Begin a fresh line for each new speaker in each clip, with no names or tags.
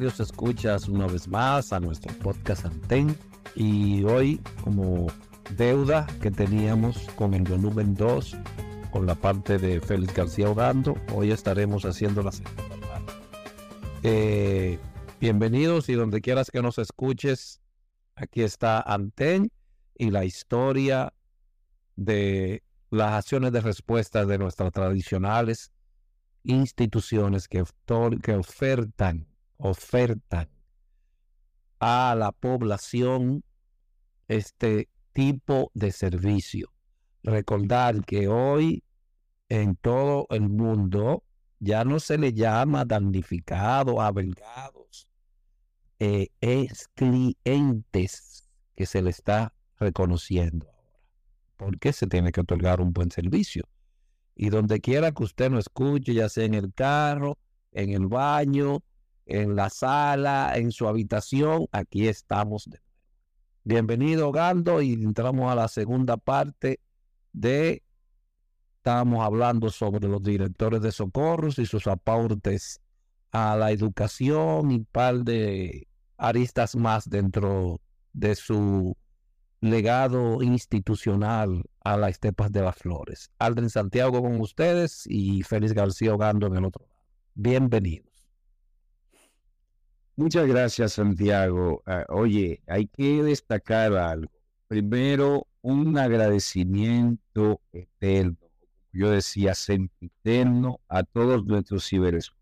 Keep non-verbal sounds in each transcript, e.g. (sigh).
Escuchas una vez más a nuestro podcast Anten y hoy como deuda que teníamos con el volumen 2 con la parte de Félix García Ogando, hoy estaremos haciendo la segunda parte. Eh, bienvenidos y donde quieras que nos escuches, aquí está Anten y la historia de las acciones de respuesta de nuestras tradicionales instituciones que, que ofertan, ofertan a la población este tipo de servicio. Recordar que hoy en todo el mundo ya no se le llama damnificado, avelgados, eh, es clientes que se le está reconociendo ahora. Porque se tiene que otorgar un buen servicio. Y donde quiera que usted nos escuche, ya sea en el carro, en el baño, en la sala, en su habitación, aquí estamos. Bienvenido, Gando, y entramos a la segunda parte de, estamos hablando sobre los directores de socorros y sus aportes a la educación y un par de aristas más dentro de su legado institucional a las estepas de las flores. Aldrin Santiago con ustedes y Félix García Ogando en el otro lado. Bienvenidos.
Muchas gracias, Santiago. Ah, oye, hay que destacar algo. Primero, un agradecimiento eterno, yo decía, sempiterno a todos nuestros ciberescuchas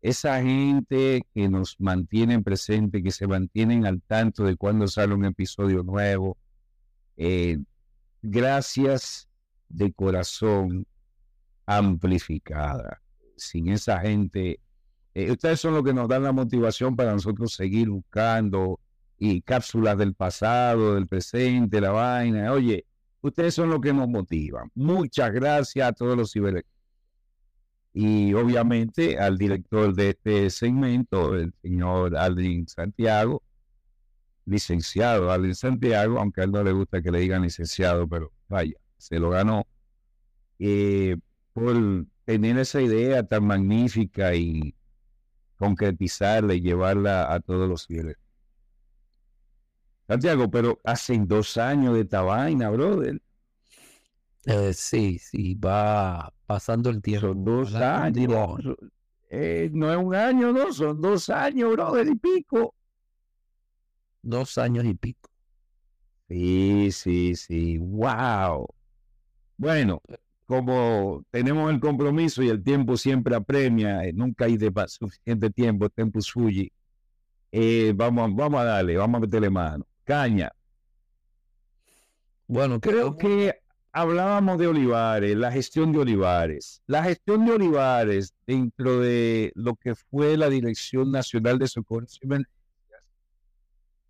esa gente que nos mantienen presente, que se mantienen al tanto de cuando sale un episodio nuevo. Eh, gracias de corazón amplificada. Sin esa gente, eh, ustedes son los que nos dan la motivación para nosotros seguir buscando y cápsulas del pasado, del presente, la vaina. Oye, ustedes son los que nos motivan. Muchas gracias a todos los ciber y obviamente al director de este segmento, el señor Aldrin Santiago, licenciado Aldrin Santiago, aunque a él no le gusta que le digan licenciado, pero vaya, se lo ganó, eh, por tener esa idea tan magnífica y concretizarla y llevarla a todos los fieles. Santiago, pero hace dos años de esta vaina, brother.
Eh, sí, sí, va pasando el tiempo.
Son dos años. Eh, no es un año, no, son dos años, brother, y pico.
Dos años y pico.
Sí, sí, sí. Wow. Bueno, como tenemos el compromiso y el tiempo siempre apremia, eh, nunca hay de suficiente tiempo, tiempo suyo. Eh, vamos, vamos a darle, vamos a meterle mano. Caña. Bueno, creo que hablábamos de Olivares, la gestión de Olivares. La gestión de Olivares dentro de lo que fue la Dirección Nacional de Socorro y Emergencias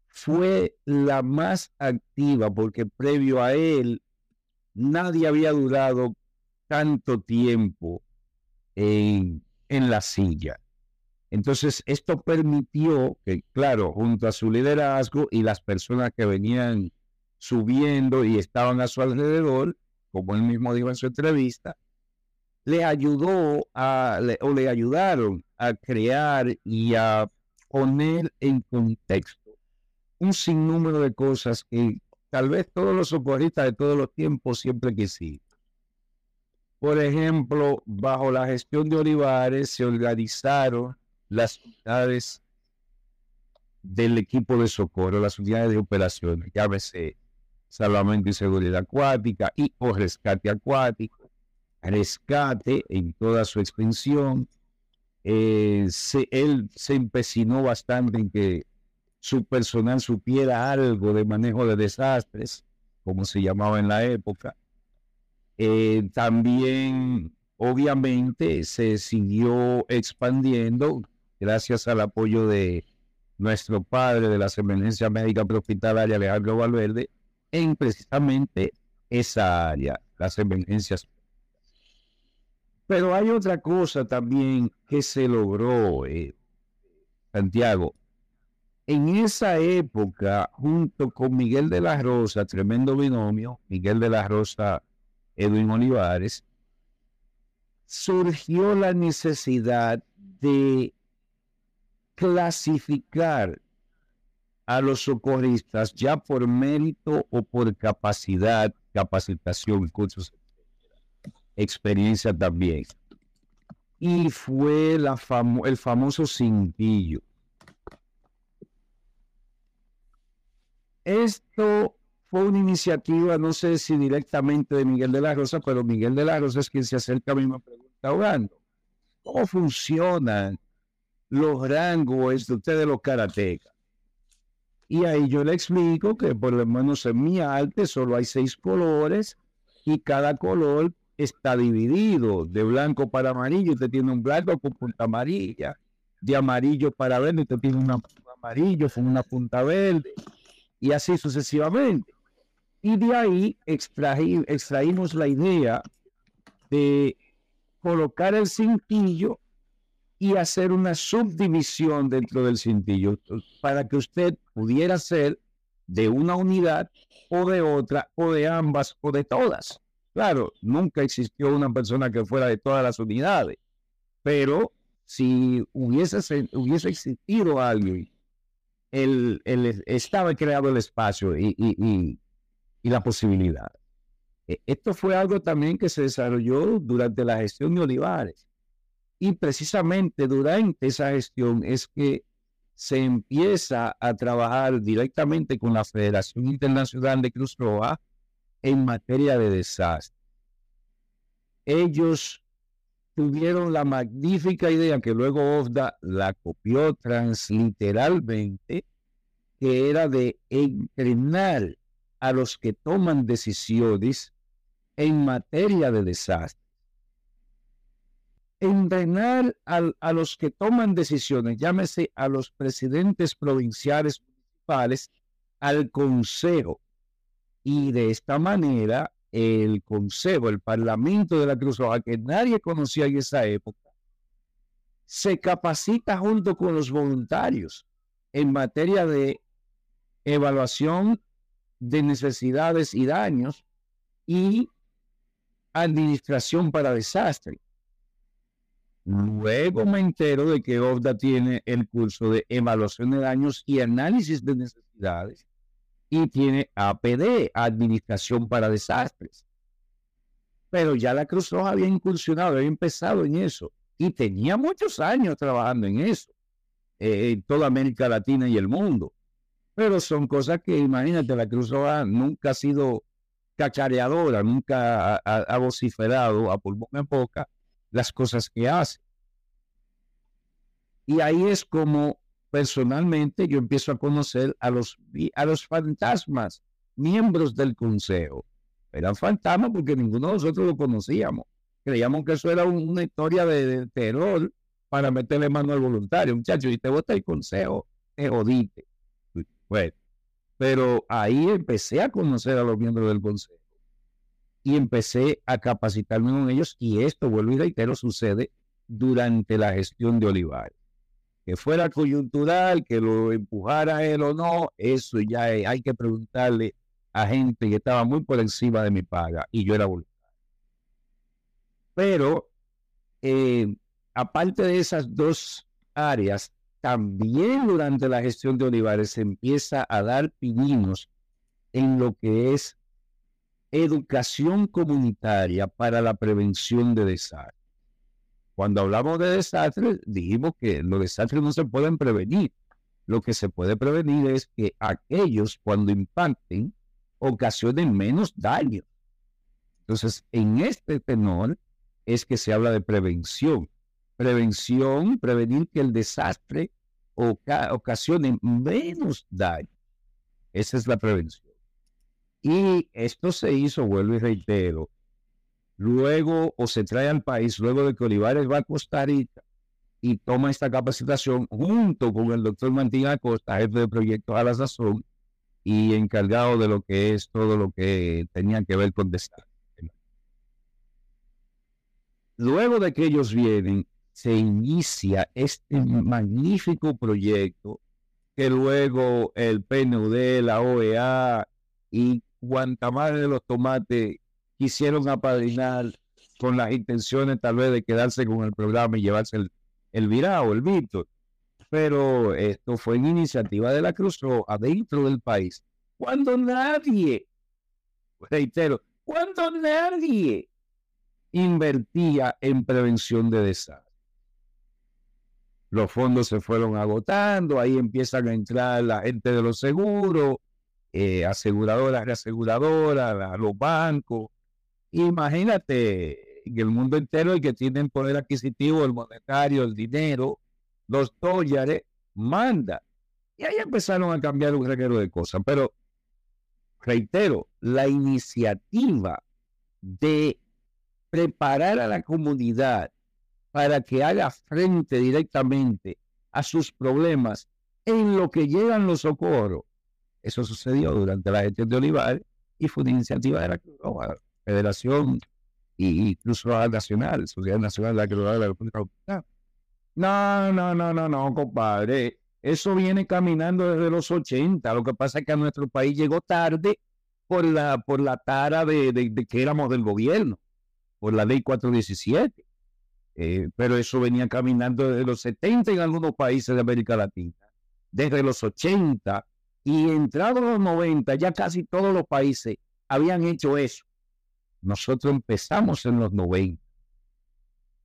fue la más activa porque previo a él nadie había durado tanto tiempo en, en la silla. Entonces, esto permitió que, claro, junto a su liderazgo y las personas que venían subiendo y estaban a su alrededor, como él mismo dijo en su entrevista, le ayudó a, o le ayudaron a crear y a poner en contexto un sinnúmero de cosas que tal vez todos los socorristas de todos los tiempos siempre quisieron. Por ejemplo, bajo la gestión de Olivares se organizaron las unidades del equipo de socorro, las unidades de operaciones, llámese salvamento y seguridad acuática y o rescate acuático, rescate en toda su extensión. Eh, él se empecinó bastante en que su personal supiera algo de manejo de desastres, como se llamaba en la época. Eh, también, obviamente, se siguió expandiendo gracias al apoyo de nuestro padre de las emergencias médicas prehospitalarias, Alejandro Valverde, en precisamente esa área, las emergencias. Pero hay otra cosa también que se logró, eh, Santiago. En esa época, junto con Miguel de la Rosa, tremendo binomio, Miguel de la Rosa, Edwin Olivares, surgió la necesidad de clasificar a los socorristas ya por mérito o por capacidad, capacitación, experiencia también. Y fue el famoso cintillo. Esto fue una iniciativa, no sé si directamente de Miguel de la Rosa, pero Miguel de la Rosa es quien se acerca a mí y me pregunta, Orlando, ¿cómo funcionan los rangos de ustedes los karatecas? Y ahí yo le explico que por lo menos en mi arte solo hay seis colores y cada color está dividido de blanco para amarillo. Usted tiene un blanco con punta amarilla, de amarillo para verde, usted tiene un amarillo con una punta verde y así sucesivamente. Y de ahí extraímos la idea de colocar el cintillo y hacer una subdivisión dentro del cintillo para que usted pudiera ser de una unidad o de otra o de ambas o de todas. Claro, nunca existió una persona que fuera de todas las unidades, pero si hubiese, hubiese existido alguien, el, estaba creado el espacio y la posibilidad. E, esto fue algo también que se desarrolló durante la gestión de Olivares. Y precisamente durante esa gestión es que se empieza a trabajar directamente con la Federación Internacional de Cruz Roja en materia de desastre. Ellos tuvieron la magnífica idea que luego OFDA la copió transliteralmente, que era de entrenar a los que toman decisiones en materia de desastre. Entrenar a los que toman decisiones, llámese a los presidentes provinciales municipales, al consejo. Y de esta manera, el consejo, el parlamento de la Cruz Roja, que nadie conocía en esa época, se capacita junto con los voluntarios en materia de evaluación de necesidades y daños y administración para desastre. Luego me entero de que OFDA tiene el curso de evaluación de daños y análisis de necesidades y tiene APD, Administración para Desastres. Pero ya la Cruz Roja había incursionado, había empezado en eso y tenía muchos años trabajando en eso, eh, en toda América Latina y el mundo. Pero son cosas que, imagínate, la Cruz Roja nunca ha sido cacareadora, nunca ha, vociferado a pulmón en boca las cosas que hace. Y ahí es como personalmente yo empiezo a conocer a los, a los fantasmas, miembros del consejo. Eran fantasmas porque ninguno de nosotros lo conocíamos. Creíamos que eso era una historia de, terror para meterle mano al voluntario. Muchachos, y te vota el consejo, te jodiste. Bueno, pero ahí empecé a conocer a los miembros del consejo y empecé a capacitarme con ellos y esto, vuelvo y reitero, sucede durante la gestión de Olivares. Que fuera coyuntural, que lo empujara él o no, eso ya hay que preguntarle a gente que estaba muy por encima de mi paga y yo era voluntario. Pero eh, aparte de esas dos áreas, también durante la gestión de Olivares se empieza a dar pininos en lo que es educación comunitaria para la prevención de desastres. Cuando hablamos de desastres, dijimos que los desastres no se pueden prevenir. Lo que se puede prevenir es que aquellos, cuando impacten, ocasionen menos daño. Entonces, en este tenor es que se habla de prevención. Prevención, prevenir que el desastre ocasione menos daño. Esa es la prevención. Y esto se hizo, vuelvo y reitero, luego o se trae al país, luego de que Olivares va a Costa Rica y toma esta capacitación junto con el doctor Martín Acosta, jefe de proyectos a la sazón y encargado de lo que es todo lo que tenía que ver con desastre. Luego de que ellos vienen, se inicia este magnífico proyecto que luego el PNUD, la OEA y madre de los tomates quisieron apadrinar con las intenciones tal vez de quedarse con el programa y llevarse el, el el Víctor. pero esto fue en iniciativa de la Cruz Roja dentro del país, cuando nadie, reitero, cuando nadie invertía en prevención de desastres. Los fondos se fueron agotando, ahí empiezan a entrar la gente de los seguros, eh, aseguradoras, reaseguradoras, los bancos. Imagínate, en el mundo entero el que tiene poder adquisitivo, el monetario, el dinero, los dólares, manda. Y ahí empezaron a cambiar un reguero de cosas. Pero, reitero, la iniciativa de preparar a la comunidad para que haga frente directamente a sus problemas en lo que llegan los socorros. Eso sucedió durante la gestión de Olivares y fue una iniciativa de la Federación y, Cruz Roja Nacional, Sociedad Nacional de la Cruz de la República Dominicana. No, no, no, no, no, compadre. Eso viene caminando desde los 80. Lo que pasa es que a nuestro país llegó tarde por la, por la tara de, de que éramos del gobierno, por la ley 417. Eh, pero eso venía caminando desde los 70 en algunos países de América Latina, desde los 80 y entrados los 90, ya casi todos los países habían hecho eso. Nosotros empezamos en los 90.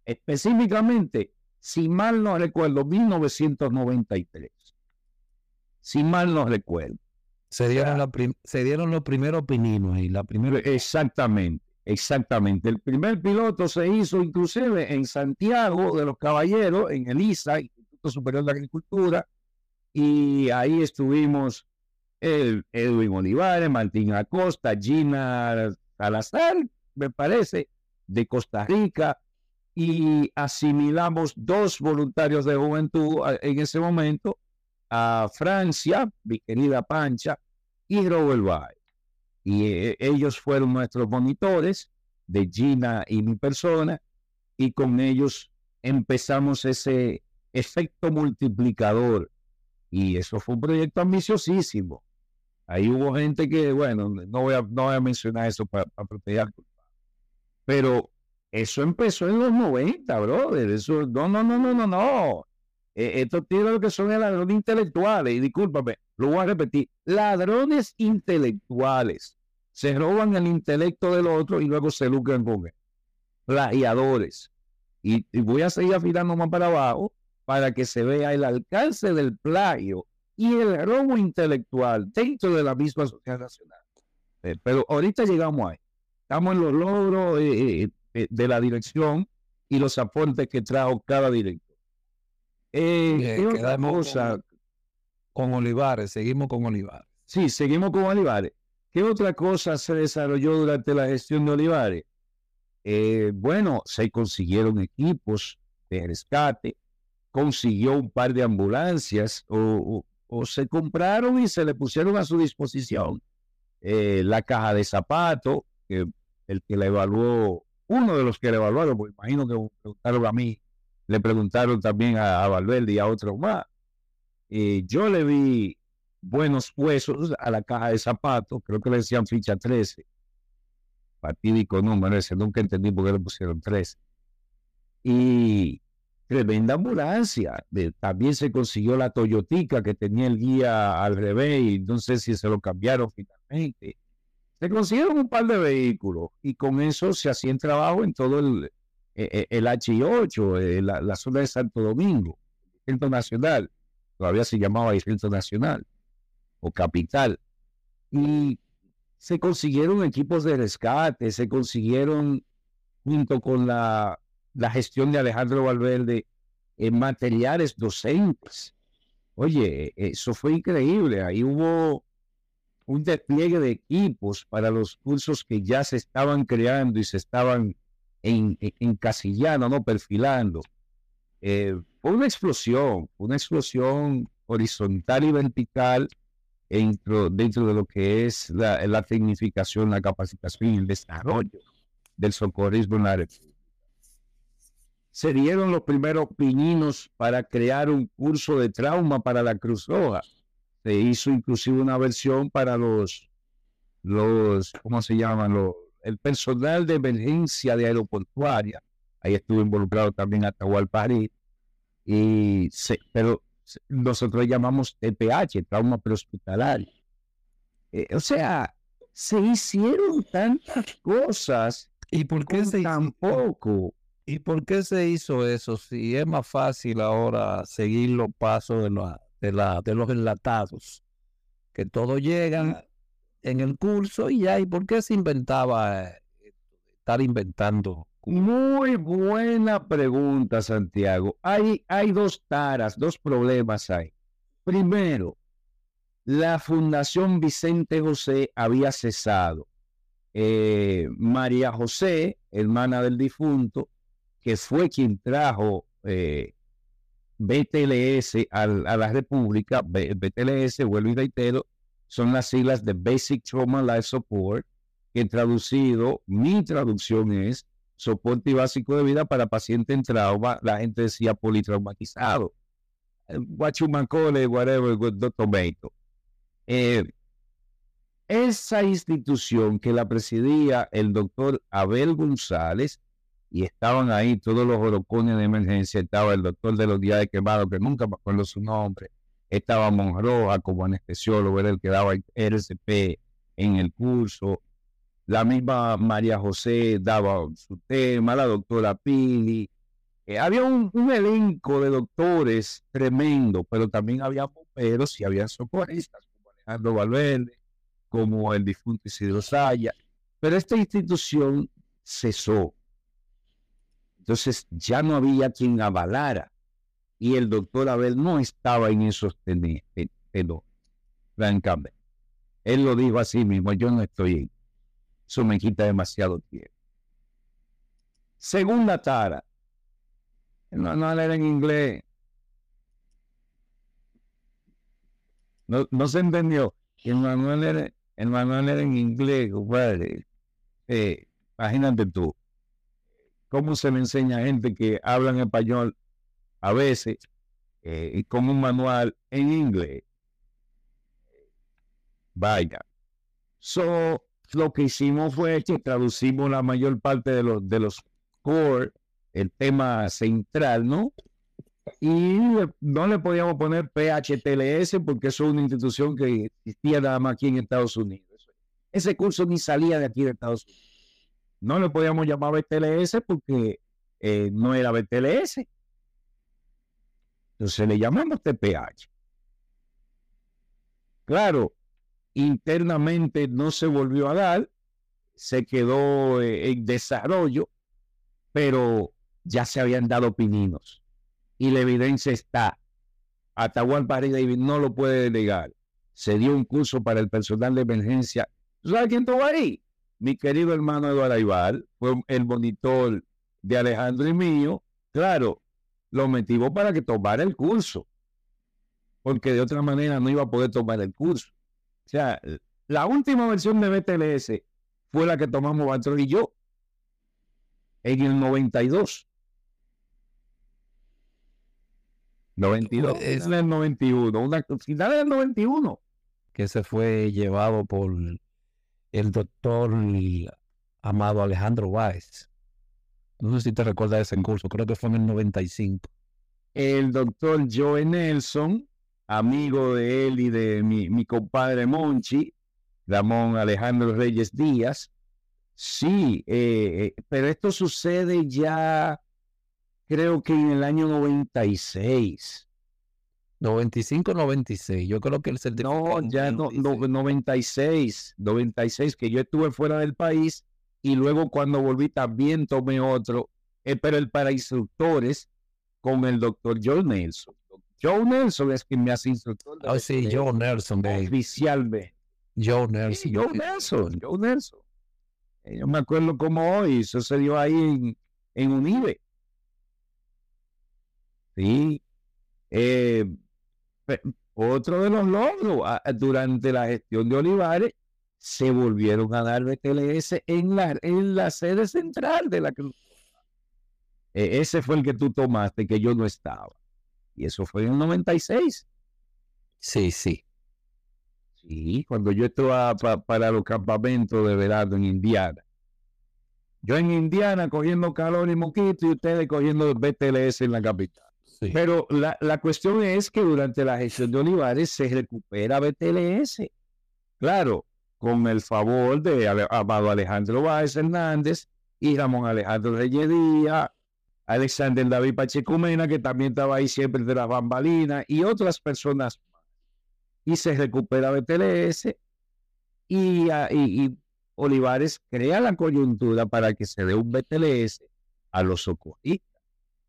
Específicamente, si mal no recuerdo, 1993. Si mal no recuerdo.
Se dieron, se dieron los primeros pininos y la primera...
Exactamente. Exactamente. El primer piloto se hizo inclusive en Santiago de los Caballeros, en el ISA, Instituto Superior de Agricultura, y ahí estuvimos el Edwin Olivares, Martín Acosta, Gina Salazar, me parece, de Costa Rica, y asimilamos dos voluntarios de juventud en ese momento a Francia, mi querida Pancha, y Robert Bay y eh, ellos fueron nuestros monitores de Gina y mi persona y con ellos empezamos ese efecto multiplicador y eso fue un proyecto ambiciosísimo. Ahí hubo gente que, bueno, no voy a, no voy a mencionar eso para, proteger, pero eso empezó en los 90, brother. Eso, no, no, no, no, no, no. E, estos tienen lo que son ladrones intelectuales, y discúlpame, lo voy a repetir, ladrones intelectuales. Se roban el intelecto del otro y luego se lucran con él. Plagiadores. Y, voy a seguir afilando más para abajo para que se vea el alcance del plagio y el robo intelectual dentro de la misma sociedad nacional. Eh, pero ahorita llegamos ahí. Estamos en los logros eh, eh, de la dirección y los aportes que trajo cada director.
Eh, cosa? Con Olivares, seguimos con Olivares.
Sí, seguimos con Olivares. ¿Qué otra cosa se desarrolló durante la gestión de Olivares? Eh, bueno, se consiguieron equipos de rescate, consiguió un par de ambulancias o, se compraron y se le pusieron a su disposición eh, la caja de zapatos, que el que la evaluó, uno de los que la evaluaron, pues imagino que preguntaron a mí, le preguntaron también a, Valverde y a otros más. Eh, yo le vi buenos huesos a la caja de zapatos, creo que le decían ficha 13, fatídico número ese, nunca entendí por qué le pusieron 13. Y tremenda ambulancia. también se consiguió la Toyotica que tenía el guía al revés y no sé si se lo cambiaron finalmente. Se consiguieron un par de vehículos y con eso se hacía el trabajo en todo el, e, e, el, H8, eh, la, la, zona de Santo Domingo, el Distrito Nacional. Todavía se llamaba Distrito Nacional o capital. Y se consiguieron equipos de rescate, se consiguieron, junto con la, la gestión de Alejandro Valverde, en eh, materiales docentes. Oye, eso fue increíble. Ahí hubo un despliegue de equipos para los cursos que ya se estaban creando y se estaban en, encasillando, ¿no? perfilando. Eh, una explosión, una explosión horizontal y vertical dentro, de lo que es la, la tecnificación, la capacitación y el desarrollo del socorrismo en la República. Se dieron los primeros pininos para crear un curso de trauma para la Cruz Roja. Se hizo inclusive una versión para los, los ¿cómo se llaman? Los, el personal de emergencia de aeroportuaria. Ahí estuvo involucrado también Atahual París. Y se, pero nosotros llamamos TPH, trauma prehospitalario. Eh, o sea, se hicieron tantas cosas
¿Y por qué se
tampoco?
¿Y por qué se hizo eso? Si es más fácil ahora seguir los pasos de, de, la, de los enlatados, que todos llegan en el curso y ya, ¿y por qué se inventaba eh, estar inventando?
Muy buena pregunta, Santiago. Hay, hay dos taras, dos problemas ahí. Primero, la Fundación Vicente José había cesado. Eh, María José, hermana del difunto, que fue quien trajo eh, BTLS a, la República, BTLS, vuelvo y reitero, son las siglas de Basic Trauma Life Support, que traducido, mi traducción es soporte básico de vida para paciente en trauma, la gente decía politraumatizado. Eh, you whatever, tomato. Eh, esa institución que la presidía el doctor Abel González, y estaban ahí todos los orocones de emergencia, estaba el doctor de los días de quemado, que nunca me acuerdo su nombre, estaba Monroja como anestesiólogo, era el que daba RCP en el curso, la misma María José daba su tema, la doctora Pili, eh, había un, elenco de doctores tremendo, pero también había bomberos y había socorristas, como Alejandro Valverde, como el difunto Isidro Saya, pero esta institución cesó. Entonces ya no había quien avalara y el doctor Abel no estaba en esos tenores, francamente. Él lo dijo así mismo, yo no estoy en. Eso me quita demasiado tiempo. Segunda tara. El manual era en inglés. No, no se entendió. El manual era, el manual era en inglés, compadre. Imagínate tú cómo se le enseña a gente que habla en español a veces eh, con un manual en inglés. Vaya. So, lo que hicimos fue que traducimos la mayor parte de los, de los core, el tema central, ¿no? Y no le podíamos poner PHTLS porque eso es una institución que existía nada más aquí en Estados Unidos. Ese curso ni salía de aquí de Estados Unidos. No le podíamos llamar BTLS porque eh, no era BTLS. Entonces le llamamos TPH. Claro, internamente no se volvió a dar, se quedó eh, en desarrollo, pero ya se habían dado pininos y la evidencia está. Atahualpa David no lo puede delegar. Se dio un curso para el personal de emergencia. ¿Sabes quién estuvo ahí? Mi querido hermano Eduardo Aybar, fue el monitor de Alejandro y mío. Claro, lo metimos para que tomara el curso, porque de otra manera no iba a poder tomar el curso. O sea, la última versión de BTLS fue la que tomamos Batro y yo en el 92. 92. Es en el 91, una final del 91.
Que se fue llevado por el doctor amado Alejandro Weiss. No sé si te recuerdas ese curso, creo que fue en el 95.
El doctor Joe Nelson, amigo de él y de mi, mi compadre Monchi, Ramón Alejandro Reyes Díaz. Sí, eh, eh, pero esto sucede ya creo que en el año 96.
95, 96. Yo creo que el
certificado. No, ya no, 96. 96, que yo estuve fuera del país y luego cuando volví también tomé otro, eh, pero el para instructores con el doctor Joe Nelson. Joe Nelson es quien me hace instructor.
Ah, sí, Joe Nelson.
Oficialmente.
Joe Nelson.
Joe Nelson, Joe Nelson. Eh, yo me acuerdo cómo hoy sucedió ahí en, en Unive. Sí. Eh, otro de los logros, ah, durante la gestión de Olivares, se volvieron a dar BTLS en la, en la sede central de la Cruz. E, ese fue el que tú tomaste, que yo no estaba. Y eso fue en el 96.
Sí, sí.
Sí, cuando yo estaba para los campamentos de verano en Indiana. Yo en Indiana cogiendo calor y moquito y ustedes cogiendo BTLS en la capital. Pero la, la, cuestión es que durante la gestión de Olivares se recupera BTLS. Claro, con el favor de Amado Alejandro Báez Hernández y Ramón Alejandro Reyes Díaz, Alexander David Pacheco Mena, que también estaba ahí siempre de las bambalinas, y otras personas Y se recupera BTLS y, y, Olivares crea la coyuntura para que se dé un BTLS a los socorristas.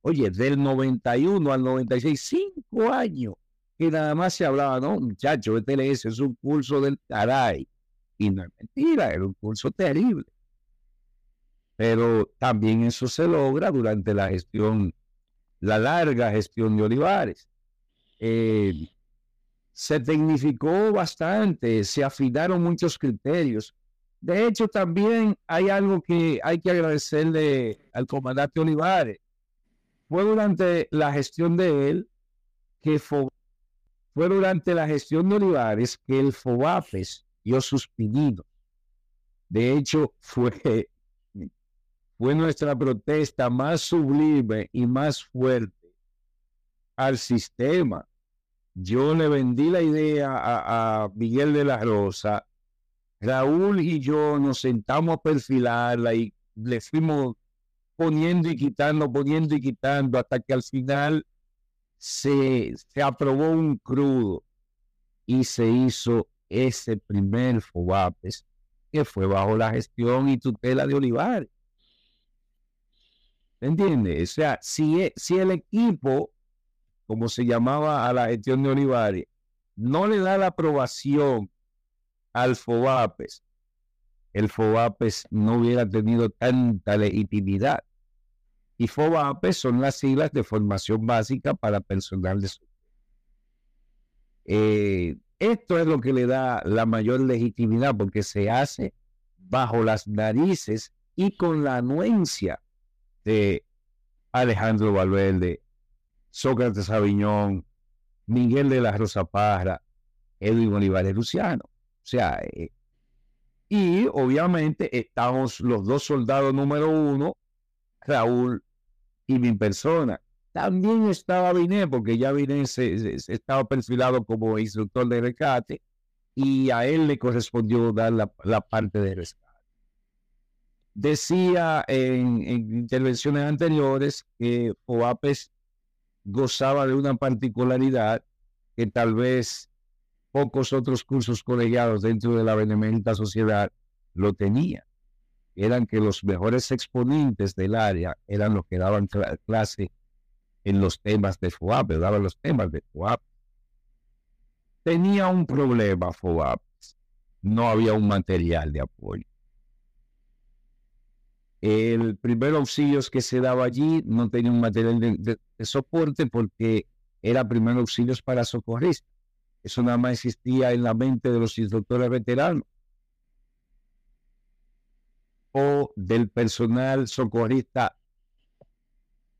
Oye, del 91 al 96, cinco años que nada más se hablaba, no, muchachos, BTLS es un curso del caray. Y no es mentira, era un curso terrible. Pero también eso se logra durante la gestión, la larga gestión de Olivares. Eh, se tecnificó bastante, se afinaron muchos criterios. De hecho, también hay algo que hay que agradecerle al comandante Olivares. Fue durante la gestión de él que fue, fue durante la gestión de Olivares que el FOBAPES dio sus. De hecho, (laughs) fue, fue nuestra protesta más sublime y más fuerte al sistema yo le vendí la idea a, Miguel de la Rosa. Raúl y yo nos sentamos a perfilarla y le fuimos poniendo y quitando, poniendo y quitando, hasta que al final se, se aprobó un crudo y se hizo ese primer FOBAPES que fue bajo la gestión y tutela de Olivares. ¿Entiendes? O sea, si, e, si el equipo como se llamaba a la gestión de Olivares, no le da la aprobación al FOBAPES, el FOBAPES no hubiera tenido tanta legitimidad. Y FOBAPES son las siglas de formación básica para personal de eh, esto es lo que le da la mayor legitimidad porque se hace bajo las narices y con la anuencia de Alejandro Valverde, Sócrates Aviñón, Miguel de la Rosa Parra, Edwin Olivares Luciano. O sea, eh, y obviamente estamos los dos soldados número uno, Raúl y mi persona. También estaba Biné, porque ya Biné se, estaba perfilado como instructor de rescate y a él le correspondió dar la, parte de rescate. Decía en, en intervenciones anteriores que OAPES gozaba de una particularidad que tal vez pocos otros cursos colegiados dentro de la benemérita sociedad lo tenían. Eran que los mejores exponentes del área eran los que daban clase en los temas de FOAP, daban los temas de FOAP. Tenía un problema FOAP, no había un material de apoyo. El primer auxilio que se daba allí no tenía un material de, soporte porque era primer auxilios para socorristas. Eso nada más existía en la mente de los instructores veteranos o del personal socorrista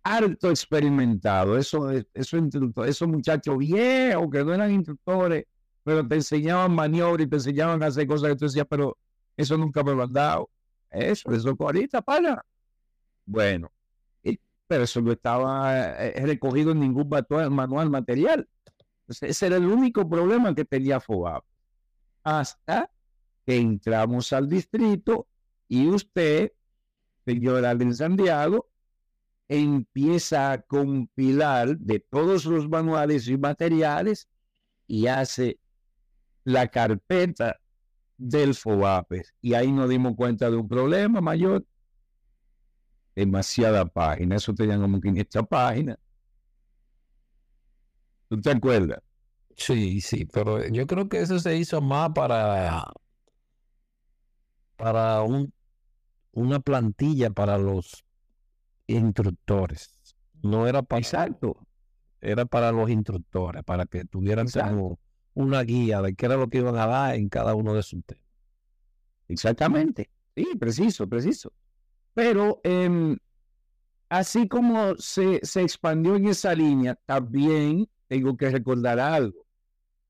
harto experimentado. Eso, eso, esos muchachos viejos que no eran instructores, pero te enseñaban maniobras y te enseñaban a hacer cosas que tú decías, pero eso nunca me lo han dado. Eso, eso ahorita, para. Bueno, pero eso no estaba eh, recogido en ningún manual material. ese era el único problema que tenía FOBAP. Hasta que entramos al distrito y usted, señora de Santiago, empieza a compilar de todos los manuales y materiales y hace la carpeta del FOBAPES. Y ahí nos dimos cuenta de un problema mayor. Demasiada página, eso tenían como 500 páginas. ¿Tú te acuerdas?
Sí, sí, pero yo creo que eso se hizo más para, para un, una plantilla para los instructores. No era para.
Exacto.
Era para los instructores, para que tuvieran una guía de qué era lo que iban a dar en cada uno de sus temas.
Exactamente. Sí, preciso, preciso. Pero em, así como se, se expandió en esa línea, también tengo que recordar algo.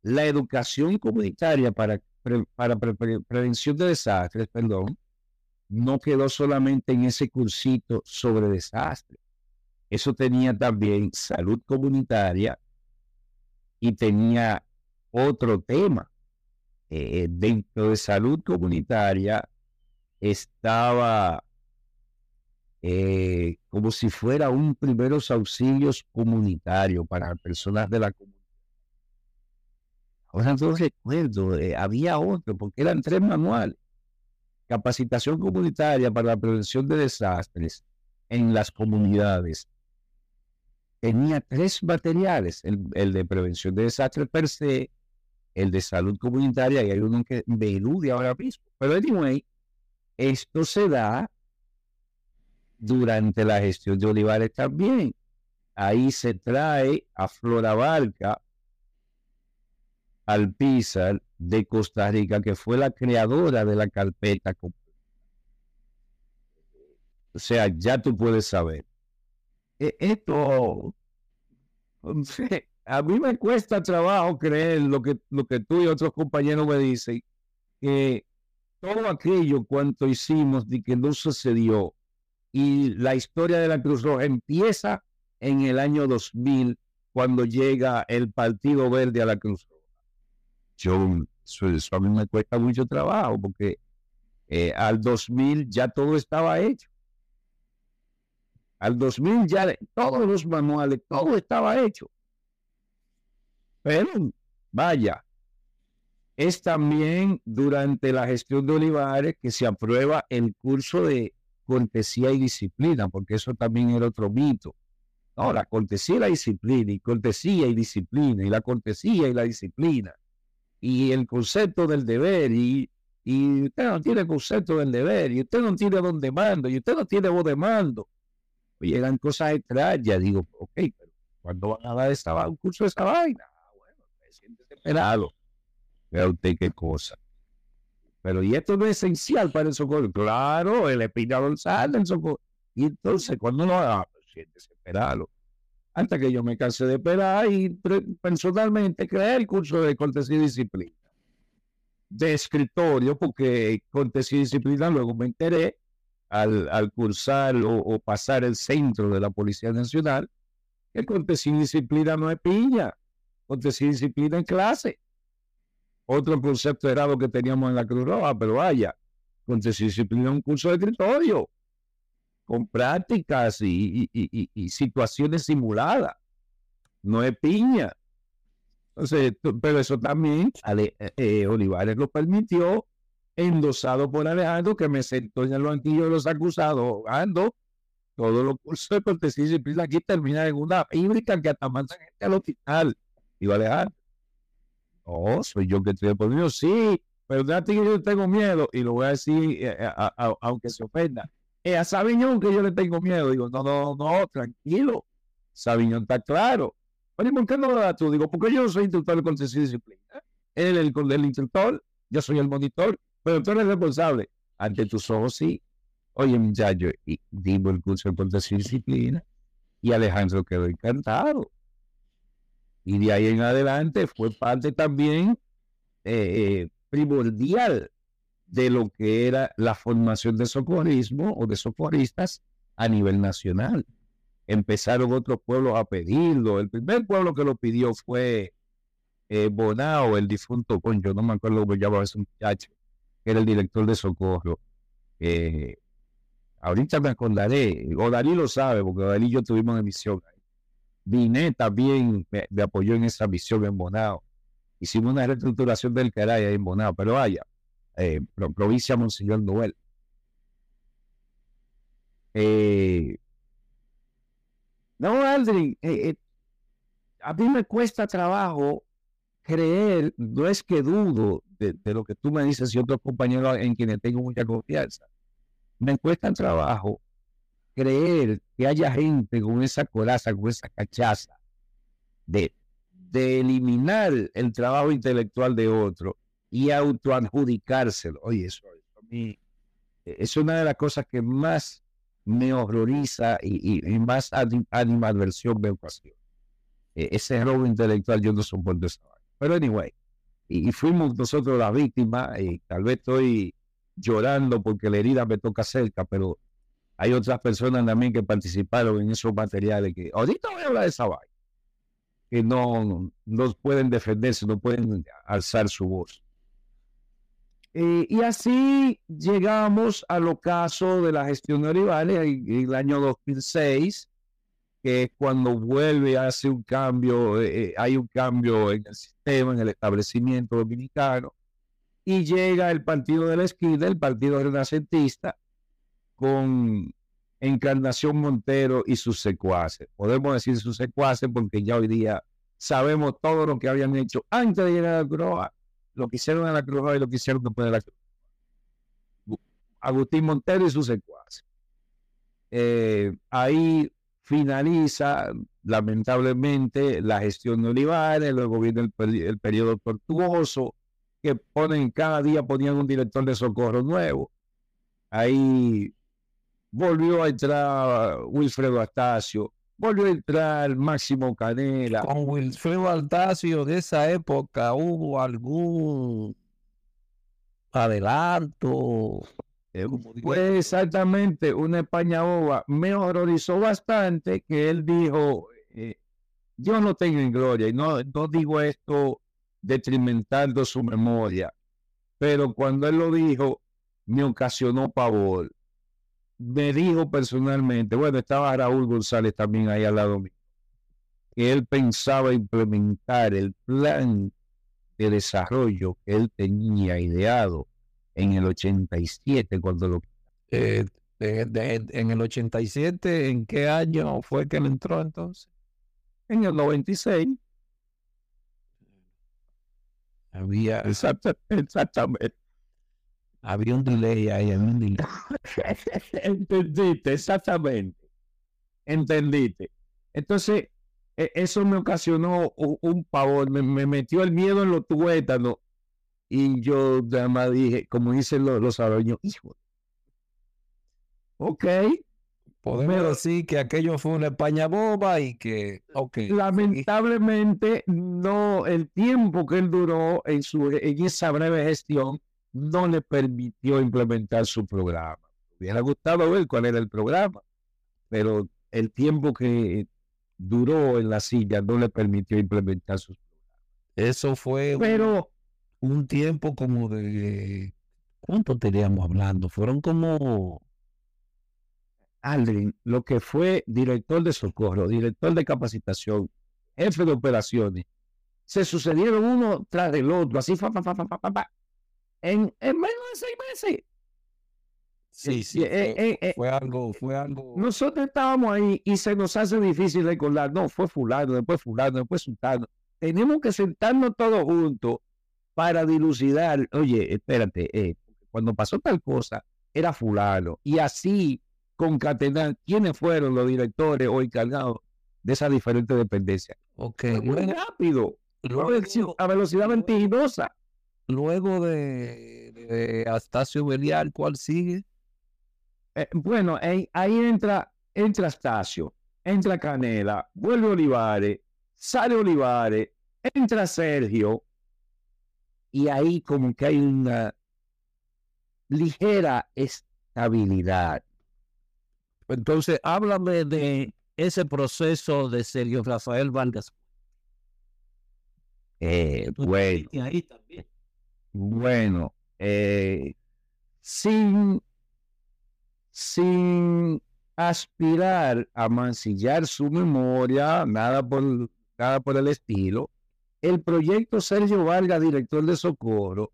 La educación comunitaria para, para prevención de desastres, perdón, no quedó solamente en ese cursito sobre desastres. eso tenía también salud comunitaria y tenía otro tema. Eh, dentro de salud comunitaria estaba eh, como si fuera un primeros auxilios comunitario para personas de la comunidad. Ahora no recuerdo, eh, había otro, porque eran tres manuales. Capacitación comunitaria para la prevención de desastres en las comunidades. Tenía tres materiales, el, de prevención de desastres per se, el de salud comunitaria y hay uno que me elude ahora mismo. Pero anyway, esto se da durante la gestión de Olivares también. Ahí se trae a Flora Barca, al PISA de Costa Rica, que fue la creadora de la carpeta. O sea, ya tú puedes saber. E, esto, (laughs) a mí me cuesta trabajo creer lo que, lo que tú y otros compañeros me dicen, que todo aquello cuanto hicimos de que no sucedió y la historia de la Cruz Roja empieza en el año 2000 cuando llega el Partido Verde a la Cruz Roja. Yo, eso, a mí me cuesta mucho trabajo porque eh, al 2000 ya todo estaba hecho. Al 2000 ya todos los manuales, todo estaba hecho. Pero, vaya, es también durante la gestión de Olivares que se aprueba el curso de cortesía y disciplina, porque eso también era otro mito. No, la cortesía y la disciplina, y cortesía y disciplina, y la cortesía y la disciplina, y el concepto del deber, y, y usted no tiene concepto del deber, y usted no tiene dónde mando, y usted no tiene voz de mando. Oye, eran cosas extrañas, digo, ok, pero cuando van a dar esta, un curso de esa vaina? Siento desesperado. Vea usted qué cosa. Pero y esto no es esencial para el socorro. Claro, el espina dorsal del socorro. Y entonces, cuando no haga, ah, pues siente desesperado. Hasta que yo me cansé de esperar y personalmente creé el curso de cortesía y disciplina. De escritorio, porque cortesía y disciplina luego me enteré al, al cursar o, pasar el centro de la Policía Nacional que cortesía y disciplina no es piña. Cortesía y disciplina en clase otro concepto errado que teníamos en la Cruz Roja, pero vaya, con disciplina un curso de escritorio, con prácticas y, situaciones simuladas. No es piña. Entonces, pero eso también eh, eh, Olivares lo permitió, endosado por Alejandro, que me sentó en el banquillo de los acusados, ando todos los cursos de cortesía y disciplina aquí terminan en una híbrica que hasta mandan gente al hospital. Y Alejandro. Oh, soy yo que estoy poniendo. Sí, pero de que yo tengo miedo y lo voy a decir, eh, eh, aunque se ofenda. Eh, a Sabiñón que yo le tengo miedo. Digo, no, no, no, tranquilo. Sabiñón está claro. Oye, ¿por qué no lo das tú? Digo, porque yo no soy instructor de concesión y disciplina. Él es el, instructor, yo soy el monitor, pero tú eres responsable. Ante tus ojos, sí. Oye, muchacho, y dimos el curso de concesión disciplina y Alejandro quedó encantado. Y de ahí en adelante fue parte también eh, eh, primordial de lo que era la formación de socorrismo o de socorristas a nivel nacional. Empezaron otros pueblos a pedirlo. El primer pueblo que lo pidió fue eh, Bonao, el difunto Concho, no me acuerdo cómo llamaba ese muchacho, que era el director de socorro. ahorita me acordaré, o Dalí lo sabe, porque Dalí y yo tuvimos emisión ahí. Vine también me, apoyó en esa visión en Bonao. Hicimos una reestructuración del Caray en Bonao, pero vaya, eh, provincia Monseñor Noel. Eh, no, Aldrin, eh, a mí me cuesta trabajo creer, no es que dudo de, de, lo que tú me dices y otros compañeros en quienes tengo mucha confianza. Me cuesta trabajo creer que haya gente con esa coraza, con esa cachaza de, de eliminar el trabajo intelectual de otro y autoadjudicárselo. Oye, eso, e, es una de las cosas que más me horroriza y, más animadversión me ocasiona. E, ese robo intelectual yo no soporto esa Pero anyway, y, y, fuimos nosotros la víctima, y tal vez estoy llorando porque la herida me toca cerca, pero hay otras personas también que participaron en esos materiales que ahorita voy a hablar de esa vaina, que no, no pueden defenderse, no pueden alzar su voz. Eh, y así llegamos al ocaso de la gestión de Olivales en, el año 2006, que es cuando vuelve, hace un cambio, eh, eh, hay un cambio en el sistema, en el establecimiento dominicano, y llega el partido de la esquina, el partido renacentista, con Encarnación Montero y sus secuaces. Podemos decir sus secuaces porque ya hoy día sabemos todo lo que habían hecho antes de llegar a la Cruz lo que hicieron en la Cruz y lo que hicieron después de la Cruz. Agustín Montero y sus secuaces. Eh, ahí finaliza, lamentablemente, la gestión de Olivares, luego viene el, el periodo tortuoso, que ponen cada día ponían un director de socorro nuevo. Ahí volvió a entrar Wilfredo Astacio, volvió a entrar Máximo Canela.
Con Wilfredo Astacio de esa época hubo algún adelanto.
Eh, pues exactamente una España boba me horrorizó bastante que él dijo, eh, yo no tengo en gloria, y no, no digo esto detrimentando su memoria, pero cuando él lo dijo, me ocasionó pavor me dijo personalmente, bueno, estaba Raúl González también ahí al lado mío, que él pensaba implementar el plan de desarrollo que él tenía ideado en el 87 cuando lo...
Eh, en el 87, ¿en qué año fue que él entró entonces?
En el 96.
Había...
exactamente.
Había un delay ahí, había un delay. (laughs)
Entendiste, exactamente. Entendiste. Entonces, e, eso me ocasionó un, pavor, me, metió el miedo en los tuétanos. Y yo además dije, como dicen los, los hijo. Ok.
Podemos decir que aquello fue una España boba y que, ok.
Lamentablemente, no, el tiempo que él duró en, su, en esa breve gestión no le permitió implementar su programa. Me hubiera gustado ver cuál era el programa, pero el tiempo que duró en la silla no le permitió implementar sus programas.
Eso fue
pero,
un, tiempo como de... ¿Cuánto teníamos hablando? Fueron como...
Aldrin, lo que fue director de socorro, director de capacitación, jefe de operaciones, se sucedieron uno tras el otro, así, fa, fa, fa, fa, en, menos de seis meses.
Sí, sí, eh, eh, eh, fue, algo, fue algo.
Nosotros estábamos ahí y se nos hace difícil recordar, no, fue fulano, después fulano, después sultano. Tenemos que sentarnos todos juntos para dilucidar, oye, espérate, cuando pasó tal cosa, era fulano. Y así concatenar quiénes fueron los directores o encargados de esas diferentes dependencias.
Ok.
Muy rápido. a velocidad vertiginosa.
Luego de, de Astacio Belial, ¿cuál sigue?
Eh, bueno, ahí, entra, entra Astacio, entra Canela, vuelve Olivares, sale Olivares, entra Sergio, y ahí como que hay una ligera estabilidad.
Entonces, háblame de ese proceso de Sergio Rafael Vargas.
Eh, bueno, ahí también. Bueno, eh, sin, sin aspirar a mancillar su memoria, nada por, nada por el estilo, el proyecto Sergio Vargas, director de Socorro,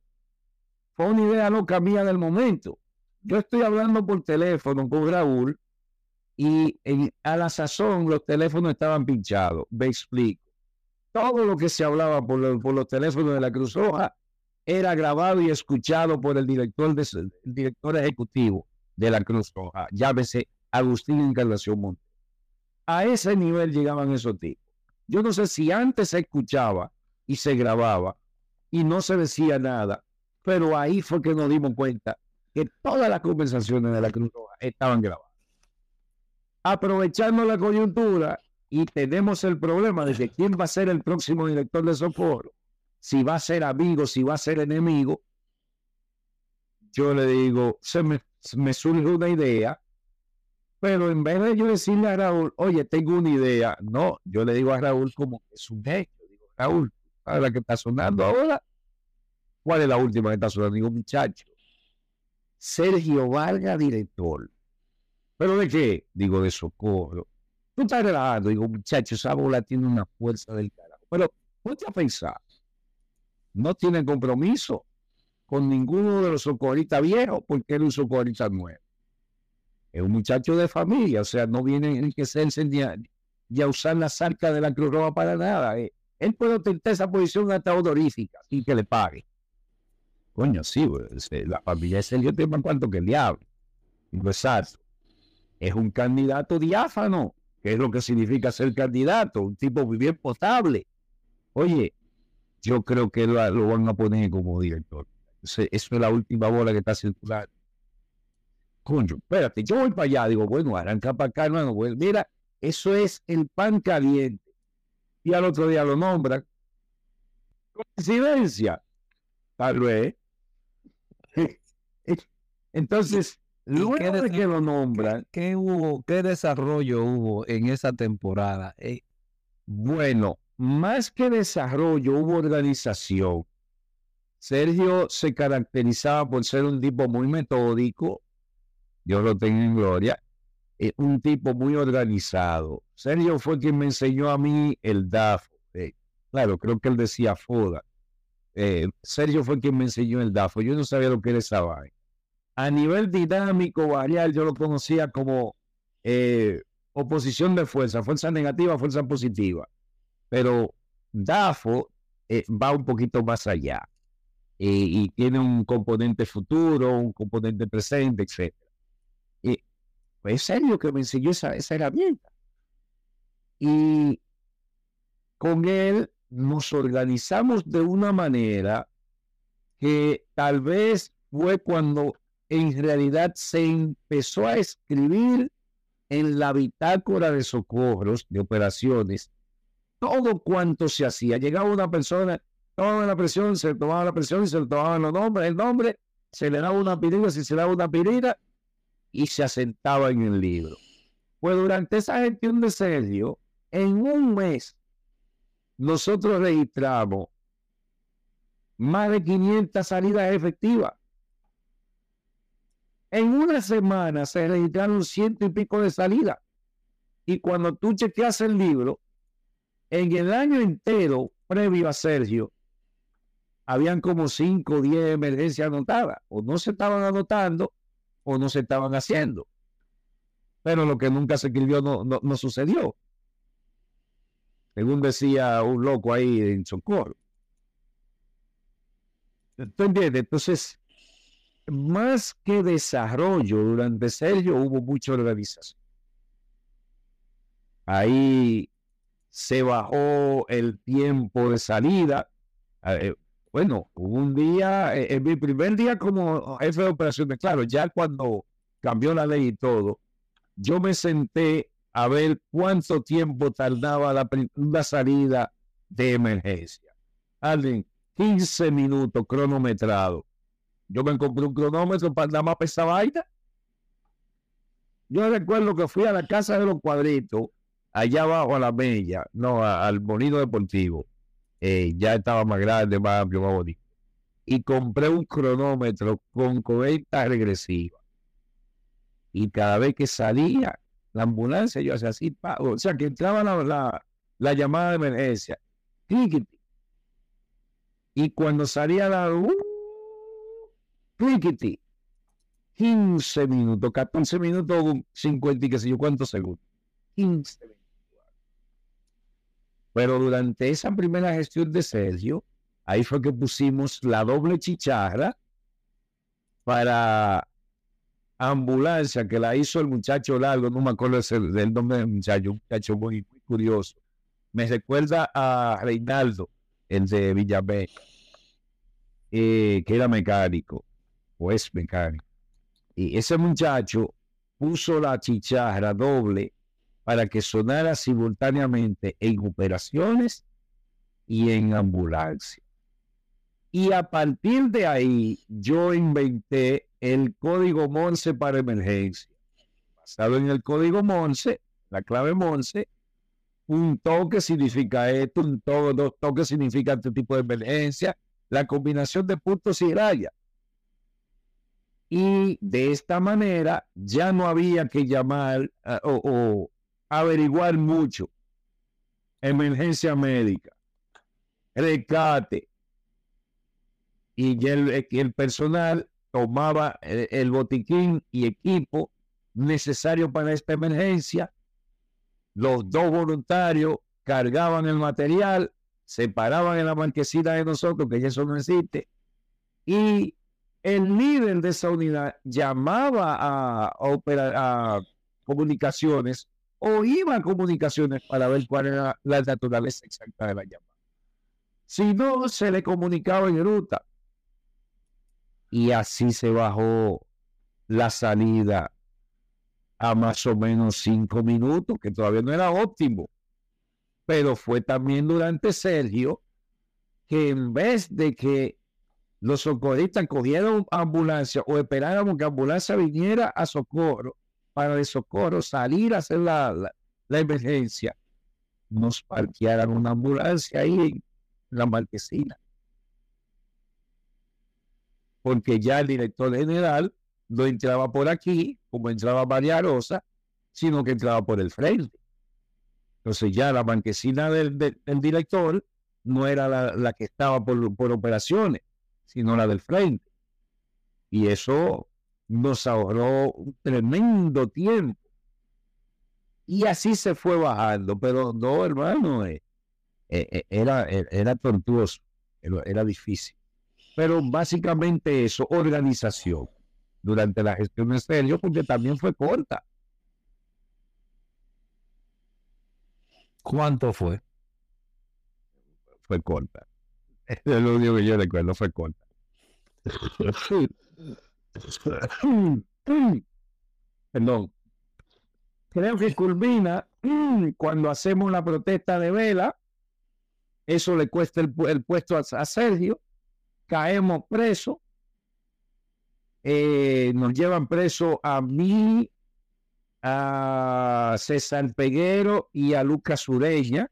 fue una idea loca mía del momento. Yo estoy hablando por teléfono con Raúl y a la sazón los teléfonos estaban pinchados. Me explico. Todo lo que se hablaba por, por los teléfonos de la Cruz Roja era grabado y escuchado por el director, de, el director ejecutivo de la Cruz Roja, llámese Agustín Encarnación Monte. A ese nivel llegaban esos tipos. Yo no sé si antes se escuchaba y se grababa y no se decía nada, pero ahí fue que nos dimos cuenta que todas las conversaciones de la Cruz Roja estaban grabadas. Aprovechando la coyuntura y tenemos el problema de quién va a ser el próximo director de socorro si va a ser amigo, si va a ser enemigo, yo le digo, se me, surge una idea Pero en vez de yo decirle a Raúl, oye, tengo una idea, no, yo le digo a Raúl como es un hecho. Digo, Raúl, ¿sabes la que está sonando ahora? ¿Cuál es la última que está sonando? Digo, muchacho, Sergio Vargas, director. ¿Pero de qué? Digo, de socorro. Tú estás relajando. Digo, muchacho, esa bola tiene una fuerza del carajo. Pero ponte a pensar. No tiene compromiso con ninguno de los socorristas viejos porque él es un socorrista nuevo. Es un muchacho de familia, o sea, no viene en que ser ni a, usar la sarca de la Cruz Roja para nada. Eh. Él puede obtener esa posición hasta honorífica sin que le pague. Coño, sí, pues, eh, la familia es el tiene más cuanto que el diablo. Exacto. Es un candidato diáfano, que es lo que significa ser candidato, un tipo bien potable. Oye, yo creo que lo, lo van a poner como director. Eso es la última bola que está circulando. Coño, espérate, yo voy para allá. Digo, bueno, arranca para acá, hermano. mira, eso es el pan caliente. Y al otro día lo nombran. Coincidencia. Tal vez. (laughs) Entonces, luego de que lo nombran.
¿qué, hubo, ¿Qué desarrollo hubo en esa temporada? Eh,
bueno, más que desarrollo, hubo organización. Sergio se caracterizaba por ser un tipo muy metódico, Dios lo tenga en gloria, eh, un tipo muy organizado. Sergio fue quien me enseñó a mí el DAFO. Eh, claro, creo que él decía FODA. Eh, Sergio fue quien me enseñó el DAFO. Yo no sabía lo que era esa vaina. A nivel dinámico, varial, yo lo conocía como oposición de fuerza, fuerza negativa, fuerza positiva. Pero DAFO va un poquito más allá. Eh, y tiene un componente futuro, un componente presente, etc. Y pues es serio que me enseñó esa herramienta. Y con él nos organizamos de una manera que tal vez fue cuando en realidad se empezó a escribir en la bitácora de socorros, de operaciones, todo cuanto se hacía. Llegaba una persona tomaban la presión, se tomaba la presión y se le tomaban los nombres, el nombre, se le daba una pirina, si se le daba una pirina, y se asentaba en el libro. Pues durante esa gestión de Sergio, en un mes, nosotros registramos más de 500 salidas efectivas. En una semana se registraron ciento y pico de salidas. Y cuando tú chequeas el libro, en el año entero previo a Sergio, habían como 5 o 10 emergencias anotadas. O no se estaban anotando o no se estaban haciendo. Pero lo que nunca se escribió no, no, sucedió. Según decía un loco ahí en Socorro. Entonces, más que desarrollo durante Sergio, hubo mucha organización. Ahí se bajó el tiempo de salida. Eh, bueno, un día, eh, en mi primer día como jefe de operaciones, claro, ya cuando cambió la ley y todo, yo me senté a ver cuánto tiempo tardaba la, salida de emergencia. Alguien, 15 minutos cronometrado. Yo me compré un cronómetro para nada más para esa vaina. Yo recuerdo que fui a la casa de los cuadritos, allá abajo a la Bella, no, al Bonito Deportivo eh, ya estaba más grande, más amplio, más bonito. Y compré un cronómetro con cuenta regresiva. Y cada vez que salía la ambulancia, yo hacía así, o sea, que entraba la, la, llamada de emergencia. Y cuando salía la... Uh, 15 minutos, 14 minutos, 50 y qué sé yo cuántos segundos. 15 minutos. Pero durante esa primera gestión de Sergio, ahí fue que pusimos la doble chicharra para ambulancia que la hizo el muchacho largo, no me acuerdo del nombre del muchacho, un muchacho muy, curioso. Me recuerda a Reinaldo, el de Villamé, eh, que era mecánico, o es mecánico. Y ese muchacho puso la chicharra doble para que sonara simultáneamente en operaciones y en ambulancia. Y a partir de ahí yo inventé el código Morse para emergencia. basado en el código Monse, la clave Monse, un toque significa esto, un toque, dos toques significa este tipo de emergencia, la combinación de puntos y rayas. Y de esta manera ya no había que llamar ah, o, averiguar mucho. Emergencia médica, rescate. Y el, el personal tomaba el, el botiquín y equipo necesario para esta emergencia. Los dos voluntarios cargaban el material, se paraban en la marquesina de nosotros, que ya eso no existe, y el líder de esa unidad llamaba a, a comunicaciones o iba a comunicaciones para ver cuál era la naturaleza exacta de la llamada. Si no, se le comunicaba en ruta. Y así se bajó la salida a más o menos cinco minutos, que todavía no era óptimo. Pero fue también durante Sergio que en vez de que los socorristas cogieron ambulancia o esperáramos que ambulancia viniera a socorro, para de socorro salir a hacer la, emergencia, nos parquearan una ambulancia ahí en la marquesina. Porque ya el director general no entraba por aquí, como entraba María Rosa, sino que entraba por el frente. Entonces ya la marquesina del, director no era la, que estaba por, por operaciones, sino la del frente. Y eso nos ahorró un tremendo tiempo. Y así se fue bajando, pero no, hermano, eh, eh, eh, era, era tortuoso, era, difícil. Pero básicamente eso, organización durante la gestión de Sergio, porque también fue corta.
¿Cuánto fue?
Fue corta. (laughs) Es lo único que yo recuerdo, fue corta. (laughs) (laughs) Perdón. Creo que culmina (clears throat) cuando hacemos la protesta de vela. Eso le cuesta el, puesto a, Sergio. Caemos presos. Eh, nos llevan preso a mí, a César Peguero y a Lucas Ureña,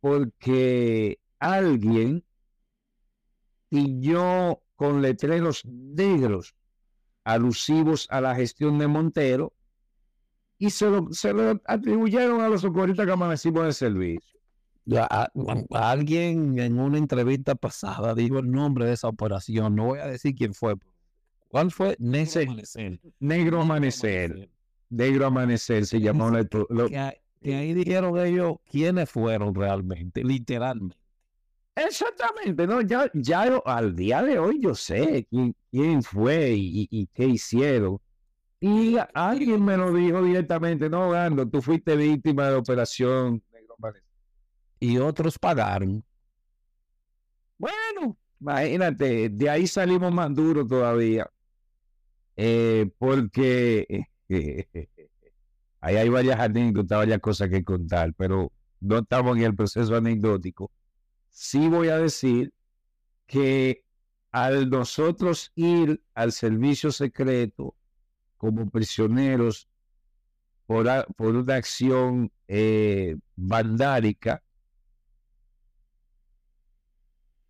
porque alguien yo con letreros negros alusivos a la gestión de Montero y se lo, se lo atribuyeron a los socorristas que amanecimos de servicio.
alguien en una entrevista pasada dijo el nombre de esa operación, no voy a decir quién fue. ¿Cuál fue?
Negro Amanecer. Negro Amanecer. Negro Amanecer se llamó.
que ahí dijeron ellos quiénes fueron realmente, literalmente.
Exactamente, ¿no? Ya, ya al día de hoy yo sé quién, fue y, qué hicieron. Y alguien me lo dijo directamente, no, Gando, tú fuiste víctima de la operación
Y otros pagaron.
Bueno, imagínate, de ahí salimos más duros todavía. Eh, porque (laughs) ahí hay varias anécdotas, varias cosas que contar, pero no estamos en el proceso anecdótico sí voy a decir que al nosotros ir al servicio secreto como prisioneros por, por una acción eh,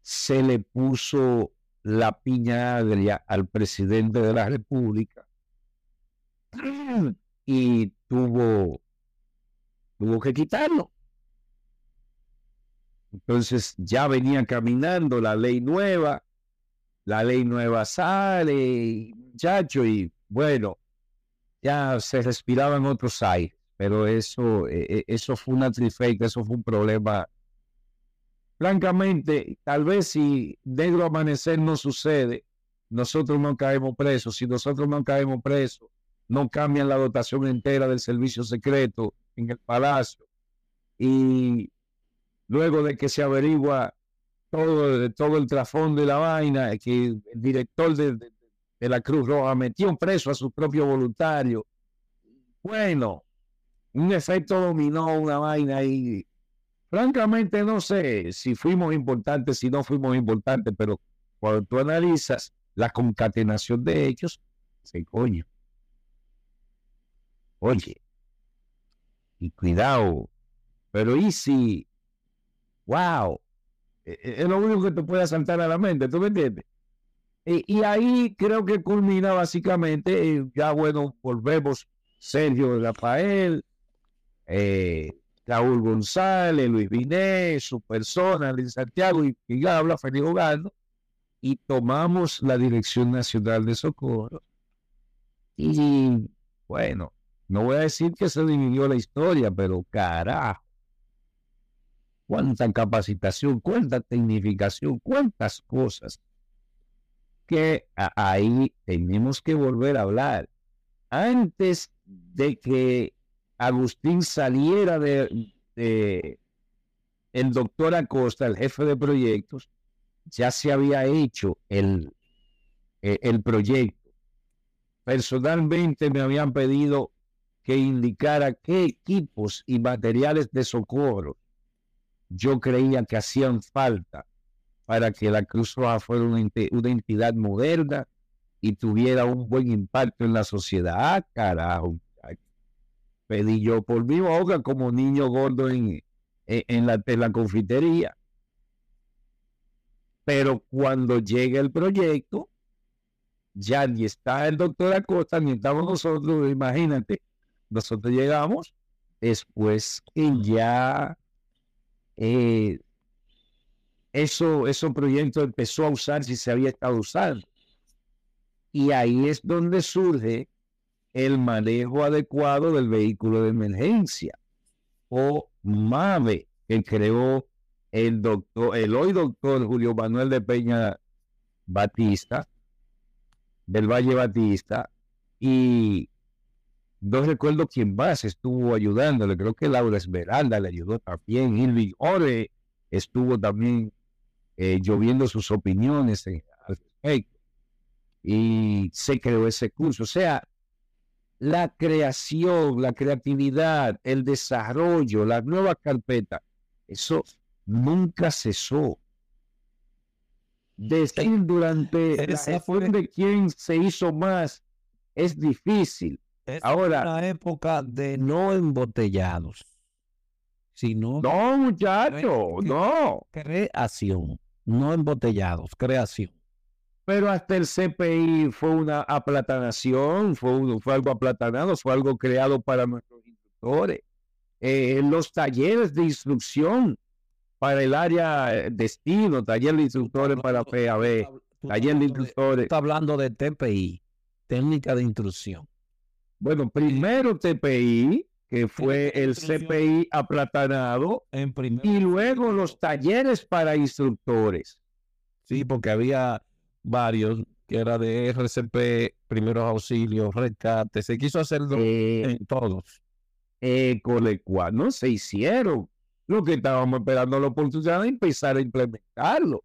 se le puso la piña agria al presidente de la República (clears throat) y tuvo, tuvo que quitarlo. Entonces ya venía caminando la ley nueva, la ley nueva sale, muchacho, y bueno, ya se respiraban otros aires, pero eso, e, e, eso fue una trifecta, eso fue un problema. Francamente, tal vez si negro amanecer no sucede, nosotros no caemos presos. Si nosotros no caemos presos, no cambian la dotación entera del servicio secreto en el palacio. Y luego de que se averigua todo, el trasfondo de la vaina, que el director de, la Cruz Roja metió preso a su propio voluntario. Bueno, un efecto dominó una vaina y francamente no sé si fuimos importantes, si no fuimos importantes, pero cuando tú analizas la concatenación de hechos, se coño. oye, y cuidado, pero ¿y si, wow, e, e, es lo único que te puede saltar a la mente, ¿tú me entiendes? E, y, ahí creo que culmina básicamente, eh, ya bueno, volvemos, Sergio Rafael, eh, Raúl González, Luis Viné, su persona, Luis Santiago, y quien habla, Gando, y tomamos la Dirección Nacional de Socorro. Y bueno, no voy a decir que se dividió la historia, pero carajo, cuánta capacitación, cuánta tecnificación, cuántas cosas que ahí tenemos que volver a hablar. Antes de que Agustín saliera de, el doctor Acosta, el jefe de proyectos, ya se había hecho el, e, el proyecto. Personalmente me habían pedido que indicara qué equipos y materiales de socorro yo creía que hacían falta para que la Cruz Roja fuera una, entidad moderna y tuviera un buen impacto en la sociedad. Ah, carajo. Pedí yo por mi boca como niño gordo en, en, la, en la confitería. Pero cuando llega el proyecto, ya ni está el doctor Acosta, ni estamos nosotros, imagínate, nosotros llegamos después que ya eh, eso, esos proyectos empezó a usar si se había estado usando. Y ahí es donde surge el manejo adecuado del vehículo de emergencia o MAVE, que creó el doctor, el hoy doctor Julio Manuel de Peña Batista, del Valle Batista, y no recuerdo quién más estuvo ayudándole, creo que Laura Esmeralda le ayudó también, Irving Ore estuvo también eh, lloviendo sus opiniones al respecto. Y se creó ese curso. O sea, la creación, la creatividad, el desarrollo, la nueva carpeta, eso nunca cesó. Decir durante la de quién se hizo más es difícil Ahora,
una época de no embotellados, sino
no, muchacho, no
creación, no embotellados, creación.
Pero hasta el CPI fue una aplatanación, fue, fue algo aplatanado, fue algo creado para nuestros instructores. Eh, los talleres de instrucción para el área eh, destino, taller de instructores para PAB, taller de instructores.
Está hablando de TPI, técnica de instrucción.
Bueno, primero TPI, que fue el CPI aplatanado, y luego los talleres para instructores.
Sí, porque había varios que era de RCP, primeros auxilios, rescate, se quiso hacerlo eh, en todos.
Eh, con el cual no se hicieron. Lo que estábamos esperando la oportunidad de empezar a implementarlo.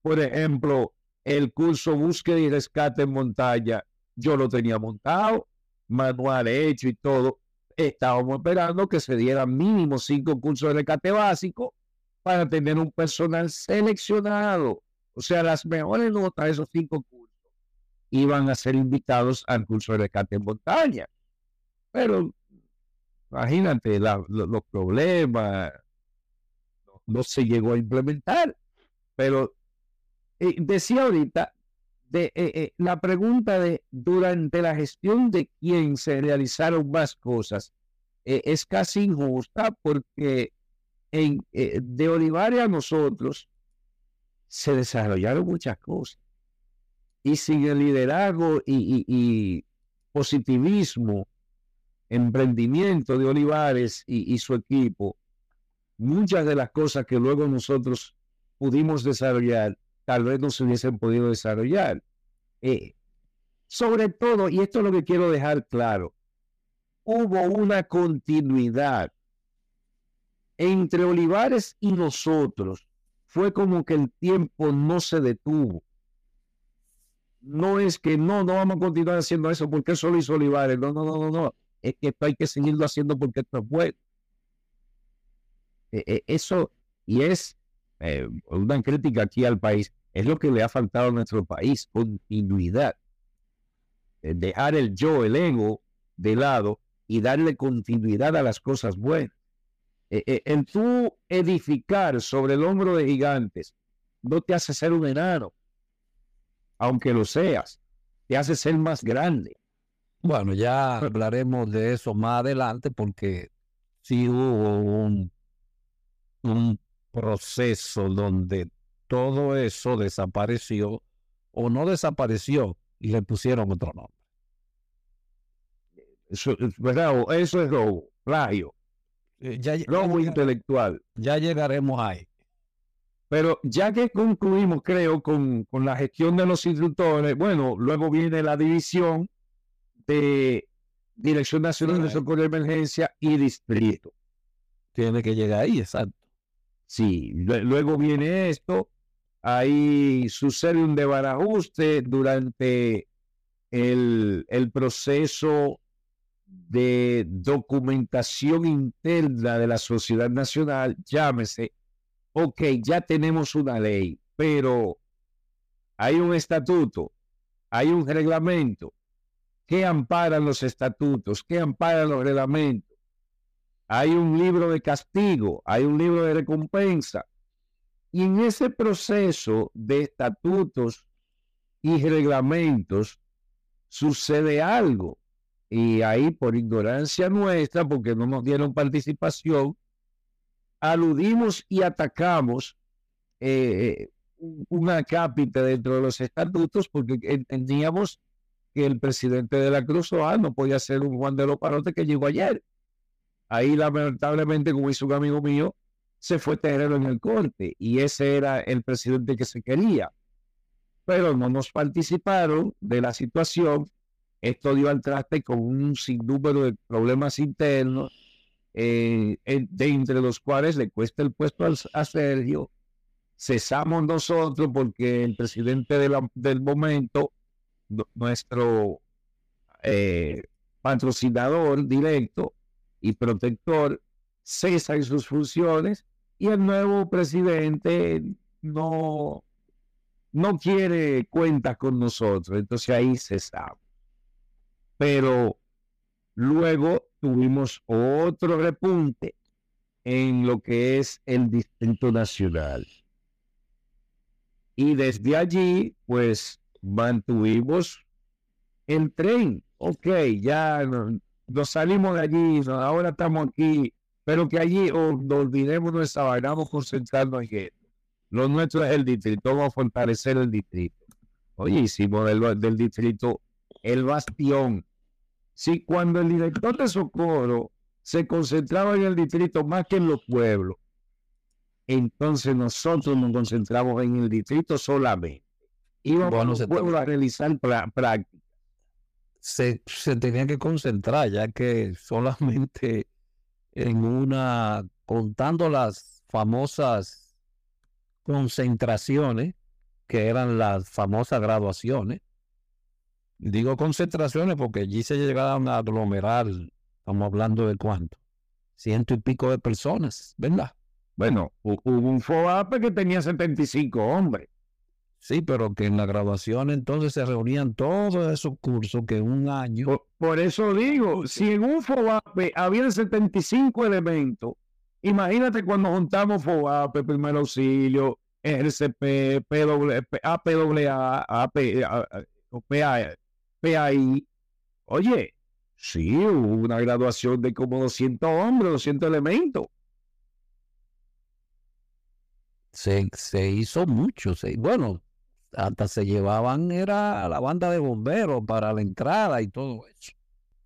Por ejemplo, el curso búsqueda y rescate en montaña, yo lo tenía montado manual hecho y todo, estábamos esperando que se dieran mínimo cinco cursos de rescate básico para tener un personal seleccionado. O sea, las mejores notas de esos cinco cursos iban a ser invitados al curso de rescate en montaña. Pero imagínate los problemas, no, se llegó a implementar. Pero eh, decía ahorita, eh, eh, la pregunta de durante la gestión de quién se realizaron más cosas eh, es casi injusta porque en, de Olivares a nosotros se desarrollaron muchas cosas. Y sin el liderazgo y, positivismo, emprendimiento de Olivares y su equipo, muchas de las cosas que luego nosotros pudimos desarrollar tal vez no se hubiesen podido desarrollar. Eh, sobre todo, y esto es lo que quiero dejar claro, hubo una continuidad entre Olivares y nosotros. Fue como que el tiempo no se detuvo. No es que no, no vamos a continuar haciendo eso porque eso lo hizo Olivares. No, no, no, no, no. Es que esto hay que seguirlo haciendo porque esto es bueno. Eh, eh, eso, y es eh, una crítica aquí al país, es lo que le ha faltado a nuestro país, continuidad. Eh, dejar el yo, el ego de lado y darle continuidad a las cosas buenas. En eh, eh, tú edificar sobre el hombro de gigantes no te hace ser un enano, aunque lo seas, te hace ser más grande.
Bueno, ya hablaremos de eso más adelante porque sí hubo un, un proceso donde todo eso desapareció o no desapareció y le pusieron otro nombre.
Eso, eso es robo, plagio. Eh, ya, robo intelectual.
Ya llegaremos ahí.
Pero ya que concluimos, creo, con, con la gestión de los instructores, bueno, luego viene la división de Dirección Nacional de Socorro de Emergencia y Distrito.
Tiene que llegar ahí, exacto.
Sí, luego viene esto, ahí sucede un desbarajuste durante el, el proceso de documentación interna de la sociedad nacional, llámese, ok, ya tenemos una ley, pero hay un estatuto, hay un reglamento, ¿Qué amparan los estatutos? ¿Qué amparan los reglamentos? Hay un libro de castigo, hay un libro de recompensa. Y en ese proceso de estatutos y reglamentos sucede algo. Y ahí por ignorancia nuestra, porque no nos dieron participación, aludimos y atacamos eh, una cápita dentro de los estatutos porque entendíamos que el presidente de la Cruz no podía ser un Juan de los Parotes que llegó ayer. Ahí lamentablemente, como hizo un amigo mío, se fue terreno en el corte y ese era el presidente que se quería. Pero no nos participaron de la situación. Esto dio al traste con un sinnúmero de problemas internos, eh, de entre los cuales le cuesta el puesto a Sergio. Cesamos nosotros porque el presidente del momento nuestro eh, patrocinador directo y protector cesa en sus funciones y el nuevo presidente no, no quiere cuentas con nosotros. Entonces ahí cesamos. Pero luego tuvimos otro repunte en lo que es el Distrito Nacional. Y desde allí, pues mantuvimos el tren. Ok, ya nos, salimos de allí, ahora estamos aquí, pero que allí oh, nos olvidemos nuestra vaina, vamos a concentrarnos en esto. Lo nuestro es el distrito, vamos a fortalecer el distrito. Oye, hicimos del, del distrito el bastión. Si cuando el director de Socorro se concentraba en el distrito más que en los pueblos, entonces nosotros nos concentramos en el distrito solamente íbamos a realizar prácticas.
Se, tenía que concentrar, ya que (laughs) solamente en una, contando las famosas concentraciones, que eran las famosas graduaciones, digo concentraciones porque allí se llegaban a aglomerar, estamos hablando de cuánto, ciento y pico de personas, ¿verdad?
Bueno, hubo un FOAPE que tenía 75 hombres.
Sí, pero que en la graduación entonces se reunían todos esos cursos que un año.
Por, eso digo, si en un FOBAPE había 75 elementos, imagínate cuando juntamos FOBAPE, primer auxilio, RCP, APWA, AP, PAI. Oye, sí, hubo una graduación de como 200 hombres, 200 elementos.
Se, se hizo mucho. Se, bueno, hasta se llevaban, era la banda de bomberos para la entrada y todo eso.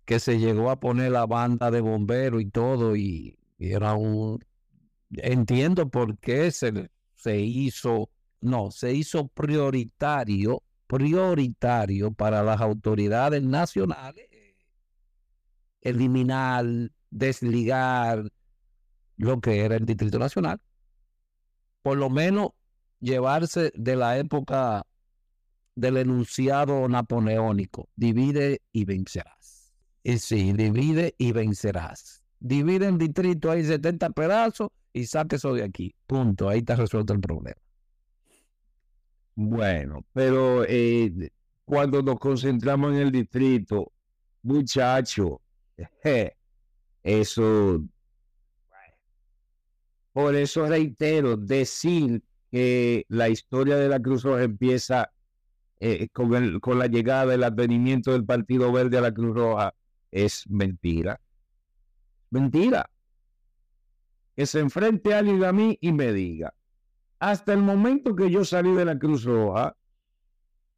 Que se llegó a poner la banda de bomberos y todo, y, era un. Entiendo por qué se, se hizo, no, se hizo prioritario, prioritario para las autoridades nacionales eliminar, desligar lo que era el Distrito Nacional. Por lo menos llevarse de la época del enunciado napoleónico, divide y vencerás. Y sí, divide y vencerás. Divide en distrito, hay 70 pedazos y saque eso de aquí. Punto, ahí está resuelto el problema.
Bueno, pero eh, cuando nos concentramos en el distrito, muchacho, (laughs) eso, por eso reitero, decir que la historia de la Cruz Roja empieza eh, con, el, con la llegada, el advenimiento del Partido Verde a la Cruz Roja es mentira. Mentira. Que se enfrente alguien a mí y me diga, hasta el momento que yo salí de la Cruz Roja,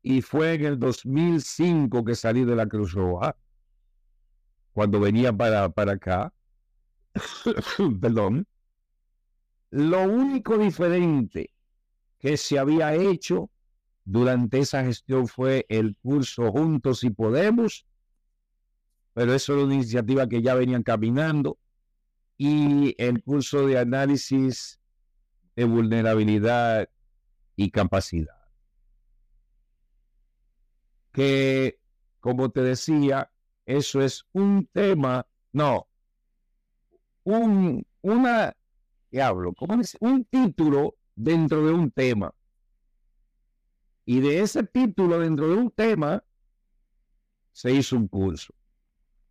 y fue en el 2005 que salí de la Cruz Roja, cuando venía para, para acá, (laughs) perdón, lo único diferente que se había hecho durante esa gestión fue el curso Juntos y Podemos, pero eso era una iniciativa que ya venían caminando, y el curso de análisis de vulnerabilidad y capacidad. Que, como te decía, eso es un tema, no, un, una, diablo, ¿cómo es? Un título dentro de un tema. Y de ese título dentro de un tema se hizo un curso.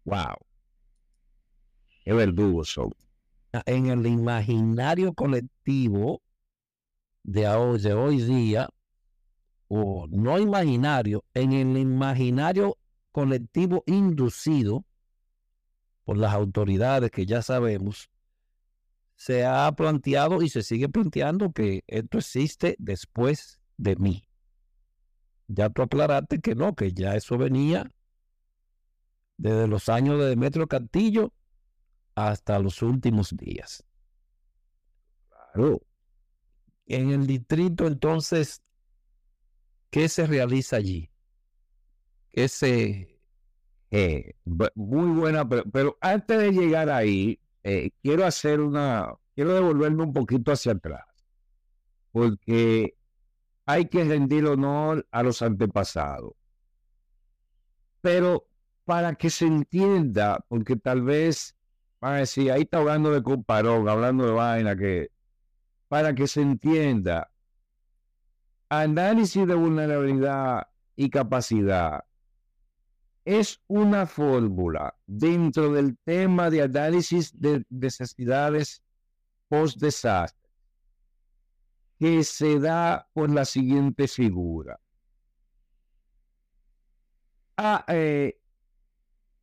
Wow. Qué verdugo son.
En el imaginario colectivo de hoy, de hoy día, o no imaginario, en el imaginario colectivo inducido por las autoridades que ya sabemos, se ha planteado y se sigue planteando que esto existe después de mí. Ya tú aclaraste que no, que ya eso venía desde los años de Demetrio Castillo hasta los últimos días. Claro. En el distrito, entonces, ¿qué se realiza allí? ¿Qué se...
Eh, muy buena, pero, antes de llegar ahí, eh, quiero hacer una, quiero devolverme un poquito hacia atrás, porque hay que rendir honor a los antepasados. Pero para que se entienda, porque tal vez van a decir, ahí está hablando de comparón, hablando de vaina, que para que se entienda, análisis de vulnerabilidad y capacidad es una fórmula dentro del tema de análisis de necesidades post-desastre que se da por la siguiente figura. A, eh,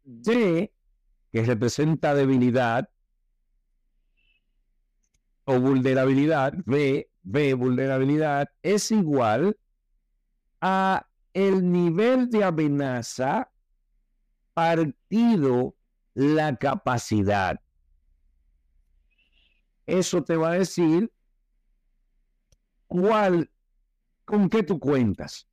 D, que representa debilidad o vulnerabilidad, B, B, vulnerabilidad, es igual a el nivel de amenaza partido la capacidad. Eso te va a decir cuál, con qué tú cuentas.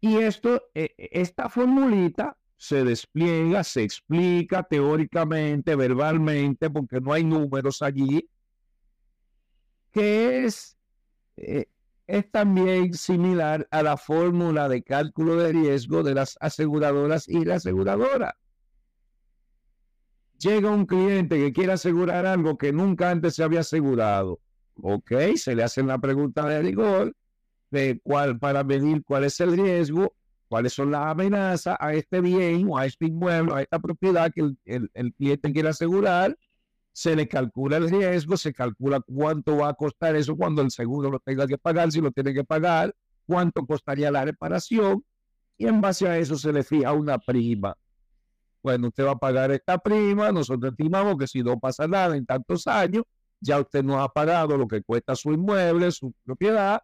Y esto, e, e, esta formulita se despliega, se explica teóricamente, verbalmente, porque no hay números allí, que es, eh, es también similar a la fórmula de cálculo de riesgo de las aseguradoras y la aseguradora. Llega un cliente que quiere asegurar algo que nunca antes se había asegurado Ok, se le hace la pregunta de rigor de cuál, para medir cuál es el riesgo, cuáles son las amenazas a este bien o a este inmueble, a esta propiedad que el, el, cliente quiere asegurar. Se le calcula el riesgo, se calcula cuánto va a costar eso cuando el seguro lo tenga que pagar, si lo tiene que pagar, cuánto costaría la reparación, y en base a eso se le fija una prima. Bueno, usted va a pagar esta prima, nosotros estimamos que si no pasa nada en tantos años, ya usted no ha pagado lo que cuesta su inmueble, su propiedad,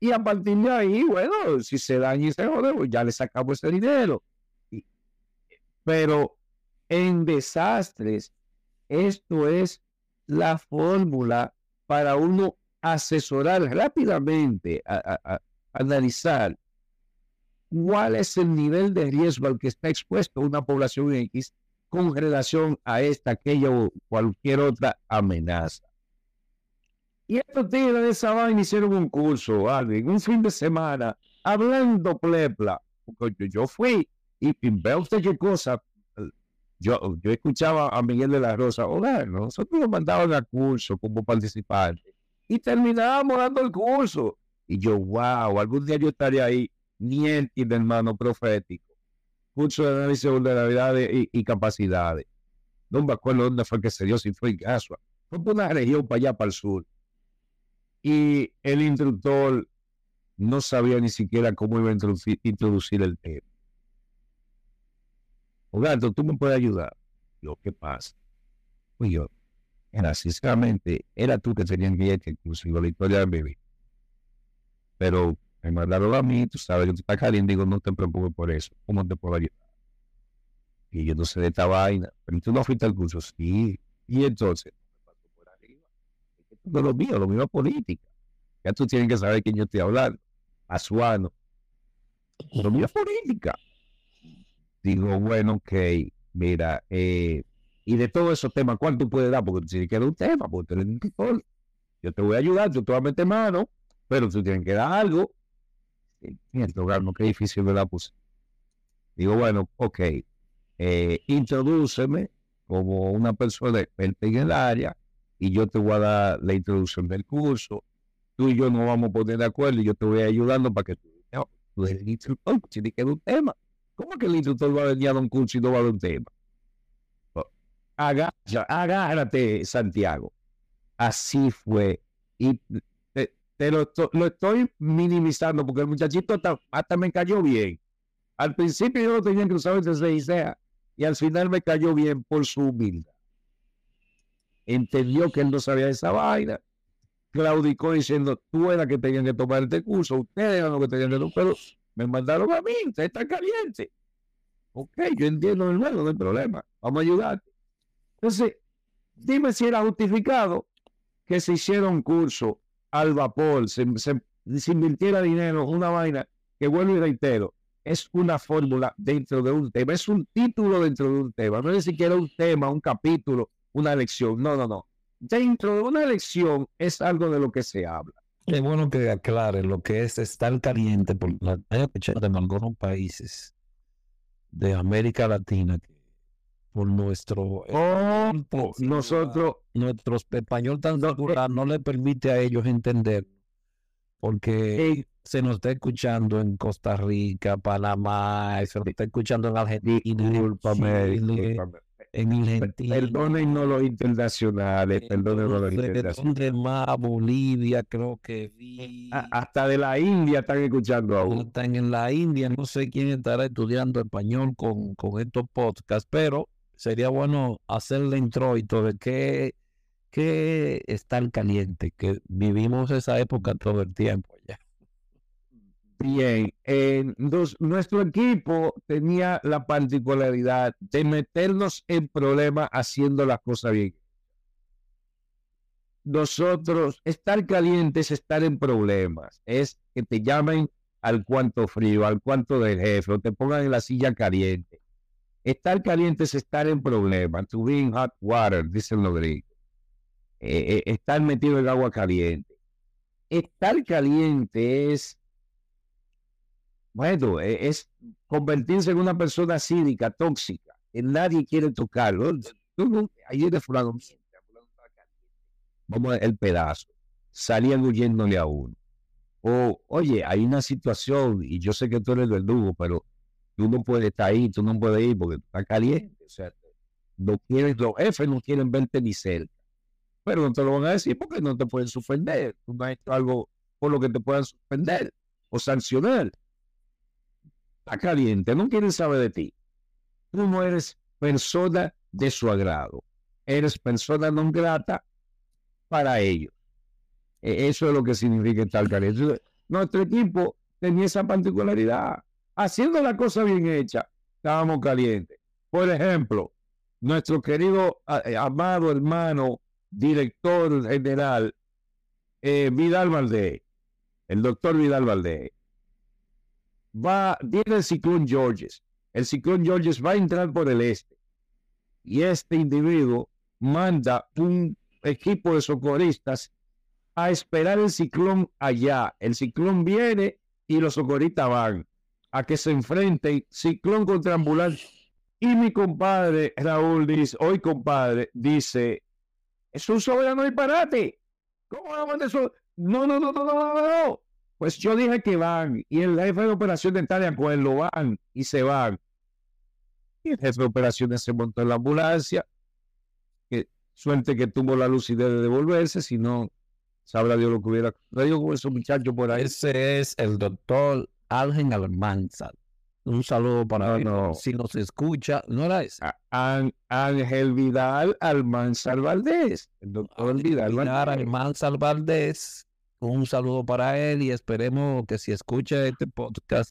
y a partir de ahí, bueno, si se daña y se jode, pues ya le sacamos ese dinero. Pero en desastres, esto es la fórmula para uno asesorar rápidamente, analizar cuál es el nivel de riesgo al que está expuesto una población X con relación a esta, aquella o cualquier otra amenaza. Y estos tigres de esa vaina hicieron un curso, alguien, un fin de semana, hablando plepla. Porque yo fui y, veo usted qué cosa. Yo, yo escuchaba a Miguel de la Rosa, hola, nosotros nos mandaban a curso como participantes y terminábamos dando el curso. Y yo, wow, algún día yo estaré ahí, ni el hermano profético. curso de análisis de vulnerabilidades y, capacidades. No me acuerdo dónde fue que se dio, si fue en Gasua. Fue por una región para allá, para el sur. Y el instructor no sabía ni siquiera cómo iba a introducir, el tema. Gato, tú me puedes ayudar. Lo que pasa. Pues yo, era sinceramente, era tú que tenías ir, inclusive la historia de mi Pero me mandaron a mí, tú sabes que tú estás caliente, digo, no te preocupes por eso, ¿cómo te puedo ayudar? Y yo no sé de esta vaina, pero tú no fuiste al curso, sí. Y entonces, por arriba. No lo mío, lo mío es política. Ya tú tienes que saber quién yo estoy hablando. Azuano. Lo mío es política. Digo, bueno, ok, mira, eh, y de todos esos temas, ¿cuál tú puedes dar? Porque si queda un tema, porque tú eres Yo te voy a ayudar, yo te voy a meter mano, pero tú tienes que dar algo. Cierto, no qué difícil me la puse. Digo, bueno, ok, eh, introdúceme como una persona experta en el área y yo te voy a dar la introducción del curso. Tú y yo nos vamos a poner de acuerdo y yo te voy ayudando para que tú, no, tú eres el instructor, tiene que dar un tema. ¿Cómo que el instructor va a venir a un curso y no va a dar un tema? agárrate, Santiago. Así fue. Y te, lo, estoy minimizando porque el muchachito hasta, me cayó bien. Al principio yo no tenía usar desde Isea y al final me cayó bien por su humildad. Entendió que él no sabía esa vaina. Claudicó diciendo, tú eras que tenían que tomar este curso, ustedes eran los que tenían que tomar, me mandaron a mí, usted está caliente. Ok, yo entiendo nuevo, no hay problema, vamos a ayudarte. Entonces, dime si era justificado que se hiciera un curso al vapor, se, invirtiera dinero, una vaina que vuelvo y reitero, es una fórmula dentro de un tema, es un título dentro de un tema, no es ni siquiera un tema, un capítulo, una lección, no, no, no. Dentro de una lección es algo de lo que se habla.
Es bueno que aclare lo que es estar caliente, por la en algunos países de América Latina por nuestro
oh, nosotros
nuestro español tan natural no le permite a ellos entender porque se nos está escuchando en Costa Rica, Panamá, se nos está escuchando en Argentina, en Argentina.
Los internacionales, perdonen los internacionales.
más? Bolivia, creo que vi.
hasta de la India están escuchando aún.
Están en la India, no sé quién estará estudiando español con, con estos podcasts, pero sería bueno hacer el introito de qué, qué estar caliente, que vivimos esa época todo el tiempo
Bien, nuestro equipo tenía la particularidad de meternos en problemas haciendo las cosas bien. Nosotros, estar caliente es estar en problemas, es que te llamen al cuanto frío, al cuanto del jefe, o te pongan en la silla caliente. Estar caliente es estar en problemas. To be in hot water, dicen los gringos. Eh, eh, estar metido en agua caliente. Estar caliente es, bueno, e, es convertirse en una persona cínica, tóxica, que nadie quiere tocarlo. Ayer de fulano, vamos el pedazo. Salían huyéndole a uno. O, oye, hay una situación, y yo sé que tú eres verdugo, pero tú no puedes estar ahí, tú no puedes ir porque está caliente. O sea, no quieres, los jefes no quieren verte ni cerca. Pero no te lo van a decir porque no te pueden suspender. Tú no has hecho algo por lo que te puedan suspender o sancionar. Está caliente, no quieren saber de ti. Tú no eres persona de su agrado. Eres persona no grata para ellos. E, eso es lo que significa estar caliente. Nuestro equipo tenía esa particularidad haciendo la cosa bien hecha, estábamos calientes. Por ejemplo, nuestro querido eh, amado hermano, director general, eh, Vidal Valdés, el doctor Vidal Valdés, va, viene el ciclón Georges. El ciclón Georges va a entrar por el este. Y este individuo manda un equipo de socorristas a esperar el ciclón allá. El ciclón viene y los socorristas van a que se enfrenten ciclón contra ambulancia. Y mi compadre Raúl dice, hoy compadre, dice, es un soberano disparate. ¿Cómo a eso? No, no, no, no, no, no, no. Pues yo dije que van y el jefe de operación está de acuerdo, van y se van. Y el jefe de operaciones se montó en la ambulancia. Que, suerte que tuvo la lucidez de devolverse, si no, sabrá Dios lo que hubiera traído con esos muchachos por ahí.
Ese es el doctor Algen Almanzar. Un saludo para.
No.
Si nos escucha, ¿no era ese?
Ángel Vidal Almanzar Valdés. El doctor Vidal Valdés.
Almanzar Valdés. Un saludo para él y esperemos que si escucha este podcast